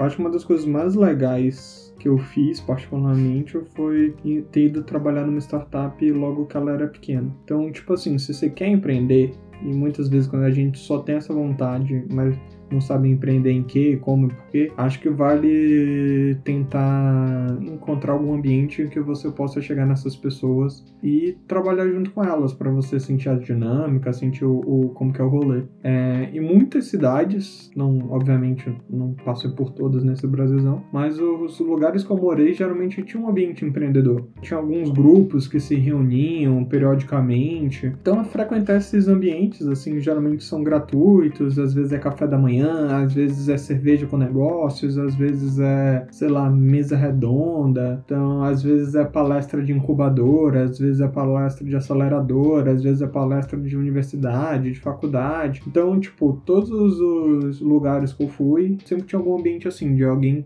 Acho que uma das coisas mais legais que eu fiz, particularmente, foi ter ido trabalhar numa startup logo que ela era pequena. Então, tipo assim, se você quer empreender, e muitas vezes quando a gente só tem essa vontade, mas não sabe empreender em que, como e porquê, acho que vale tentar encontrar algum ambiente em que você possa chegar nessas pessoas e trabalhar junto com elas para você sentir a dinâmica, sentir o, o- como que é o rolê. É, em muitas cidades, não, obviamente não passei por todas nesse Brasilzão, mas os lugares que eu morei geralmente tinha um ambiente empreendedor. Tinha alguns grupos que se reuniam periodicamente. Então, frequentar esses ambientes, assim, geralmente são gratuitos, às vezes é café da manhã, às vezes é cerveja com negócios, às vezes é, sei lá, mesa redonda. Então, às vezes é palestra de incubadora, às vezes é palestra de aceleradora, às vezes é palestra de universidade, de faculdade. Então, tipo, todos os lugares que eu fui, sempre tinha algum ambiente assim, de alguém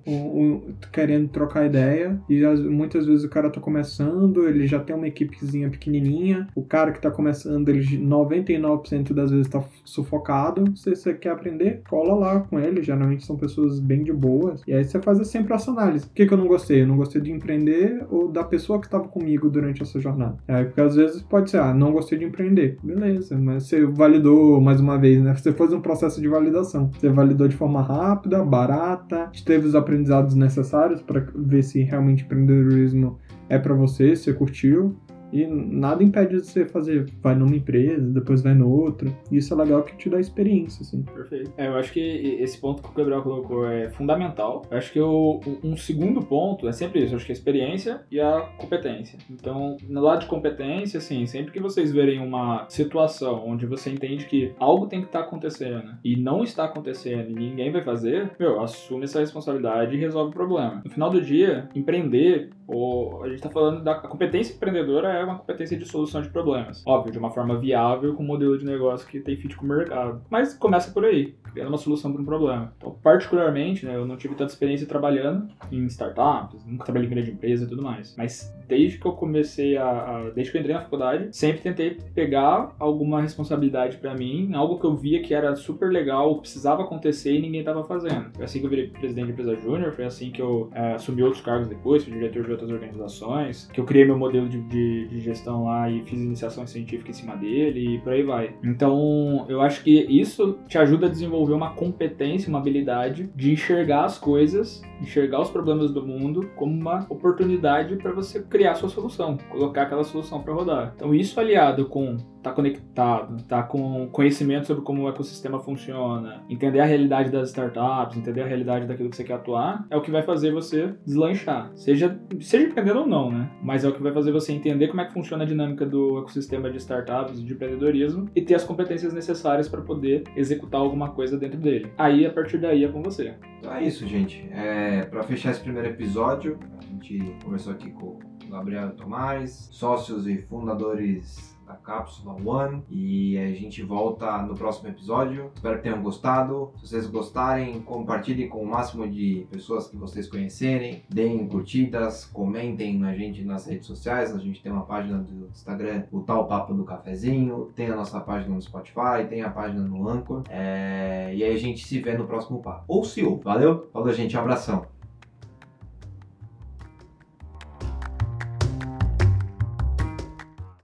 querendo trocar ideia. E as- muitas vezes o cara tá começando, ele já tem uma equipezinha pequenininha. O cara que tá começando, ele 99% das vezes tá sufocado. Se você quer aprender, cola lá com ele. Geralmente são pessoas bem de boas. E aí você faz sempre essa análise. O que, que eu não gostei? Eu não gostei de empreender ou da pessoa que tava comigo durante essa jornada. Aí, porque às vezes pode ser, ah, não gostei de empreender. Beleza, mas você validou mais uma vez, né? Você fez um processo de validação. Você validou de forma rápida, barata, teve os aprendizados necessários para ver se realmente empreendedorismo é para você, você curtiu. E nada impede de você fazer, vai numa empresa, depois vai no outra. Isso é legal que te dá experiência, assim. Perfeito. É, eu acho que esse ponto que o Gabriel colocou é fundamental. Eu acho que o, um segundo ponto é sempre isso. Eu acho que a experiência e a competência. Então, no lado de competência, assim, sempre que vocês verem uma situação onde você entende que algo tem que estar acontecendo e não está acontecendo e ninguém vai fazer, meu, assume essa responsabilidade e resolve o problema. No final do dia, empreender, ou a gente tá falando da competência empreendedora é uma competência de solução de problemas. Óbvio, de uma forma viável, com um modelo de negócio que tem fit com o mercado. Mas começa por aí, criando uma solução para um problema. Então, particularmente, né, eu não tive tanta experiência trabalhando em startups, nunca trabalhei em grande empresa e tudo mais. Mas desde que eu comecei a, a- desde que eu entrei na faculdade, sempre tentei pegar alguma responsabilidade para mim, algo que eu via que era super legal, precisava acontecer e ninguém tava fazendo. Foi assim que eu virei presidente de empresa júnior, foi assim que eu eh, assumi outros cargos depois, fui diretor de outras organizações, que eu criei meu modelo de, de, de gestão lá e fiz iniciação científica em cima dele e por aí vai. Então, eu acho que isso te ajuda a desenvolver uma competência, uma habilidade de enxergar as coisas, enxergar os problemas do mundo como uma oportunidade para você criar sua solução, colocar aquela solução para rodar. Então, isso aliado com tá conectado, tá com conhecimento sobre como o ecossistema funciona, entender a realidade das startups, entender a realidade daquilo que você quer atuar, é o que vai fazer você deslanchar. Seja, seja empreendendo ou não, né? Mas é o que vai fazer você entender como é que funciona a dinâmica do ecossistema de startups de empreendedorismo e ter as competências necessárias para poder executar alguma coisa dentro dele. Aí, a partir daí, é com você. Então é isso, gente. É, para fechar esse primeiro episódio, a gente conversou aqui com o Gabriel Tomás, sócios e fundadores da Cápsula One. E a gente volta no próximo episódio. Espero que tenham gostado. Se vocês gostarem, compartilhem com o máximo de pessoas que vocês conhecerem. Deem curtidas, comentem na gente nas redes sociais. A gente tem uma página do Instagram, o Tal Papo do Cafezinho. Tem a nossa página no Spotify, tem a página no Anchor. É... E aí a gente se vê no próximo papo. Ou se ouve. Valeu? Falou, gente. Um abração.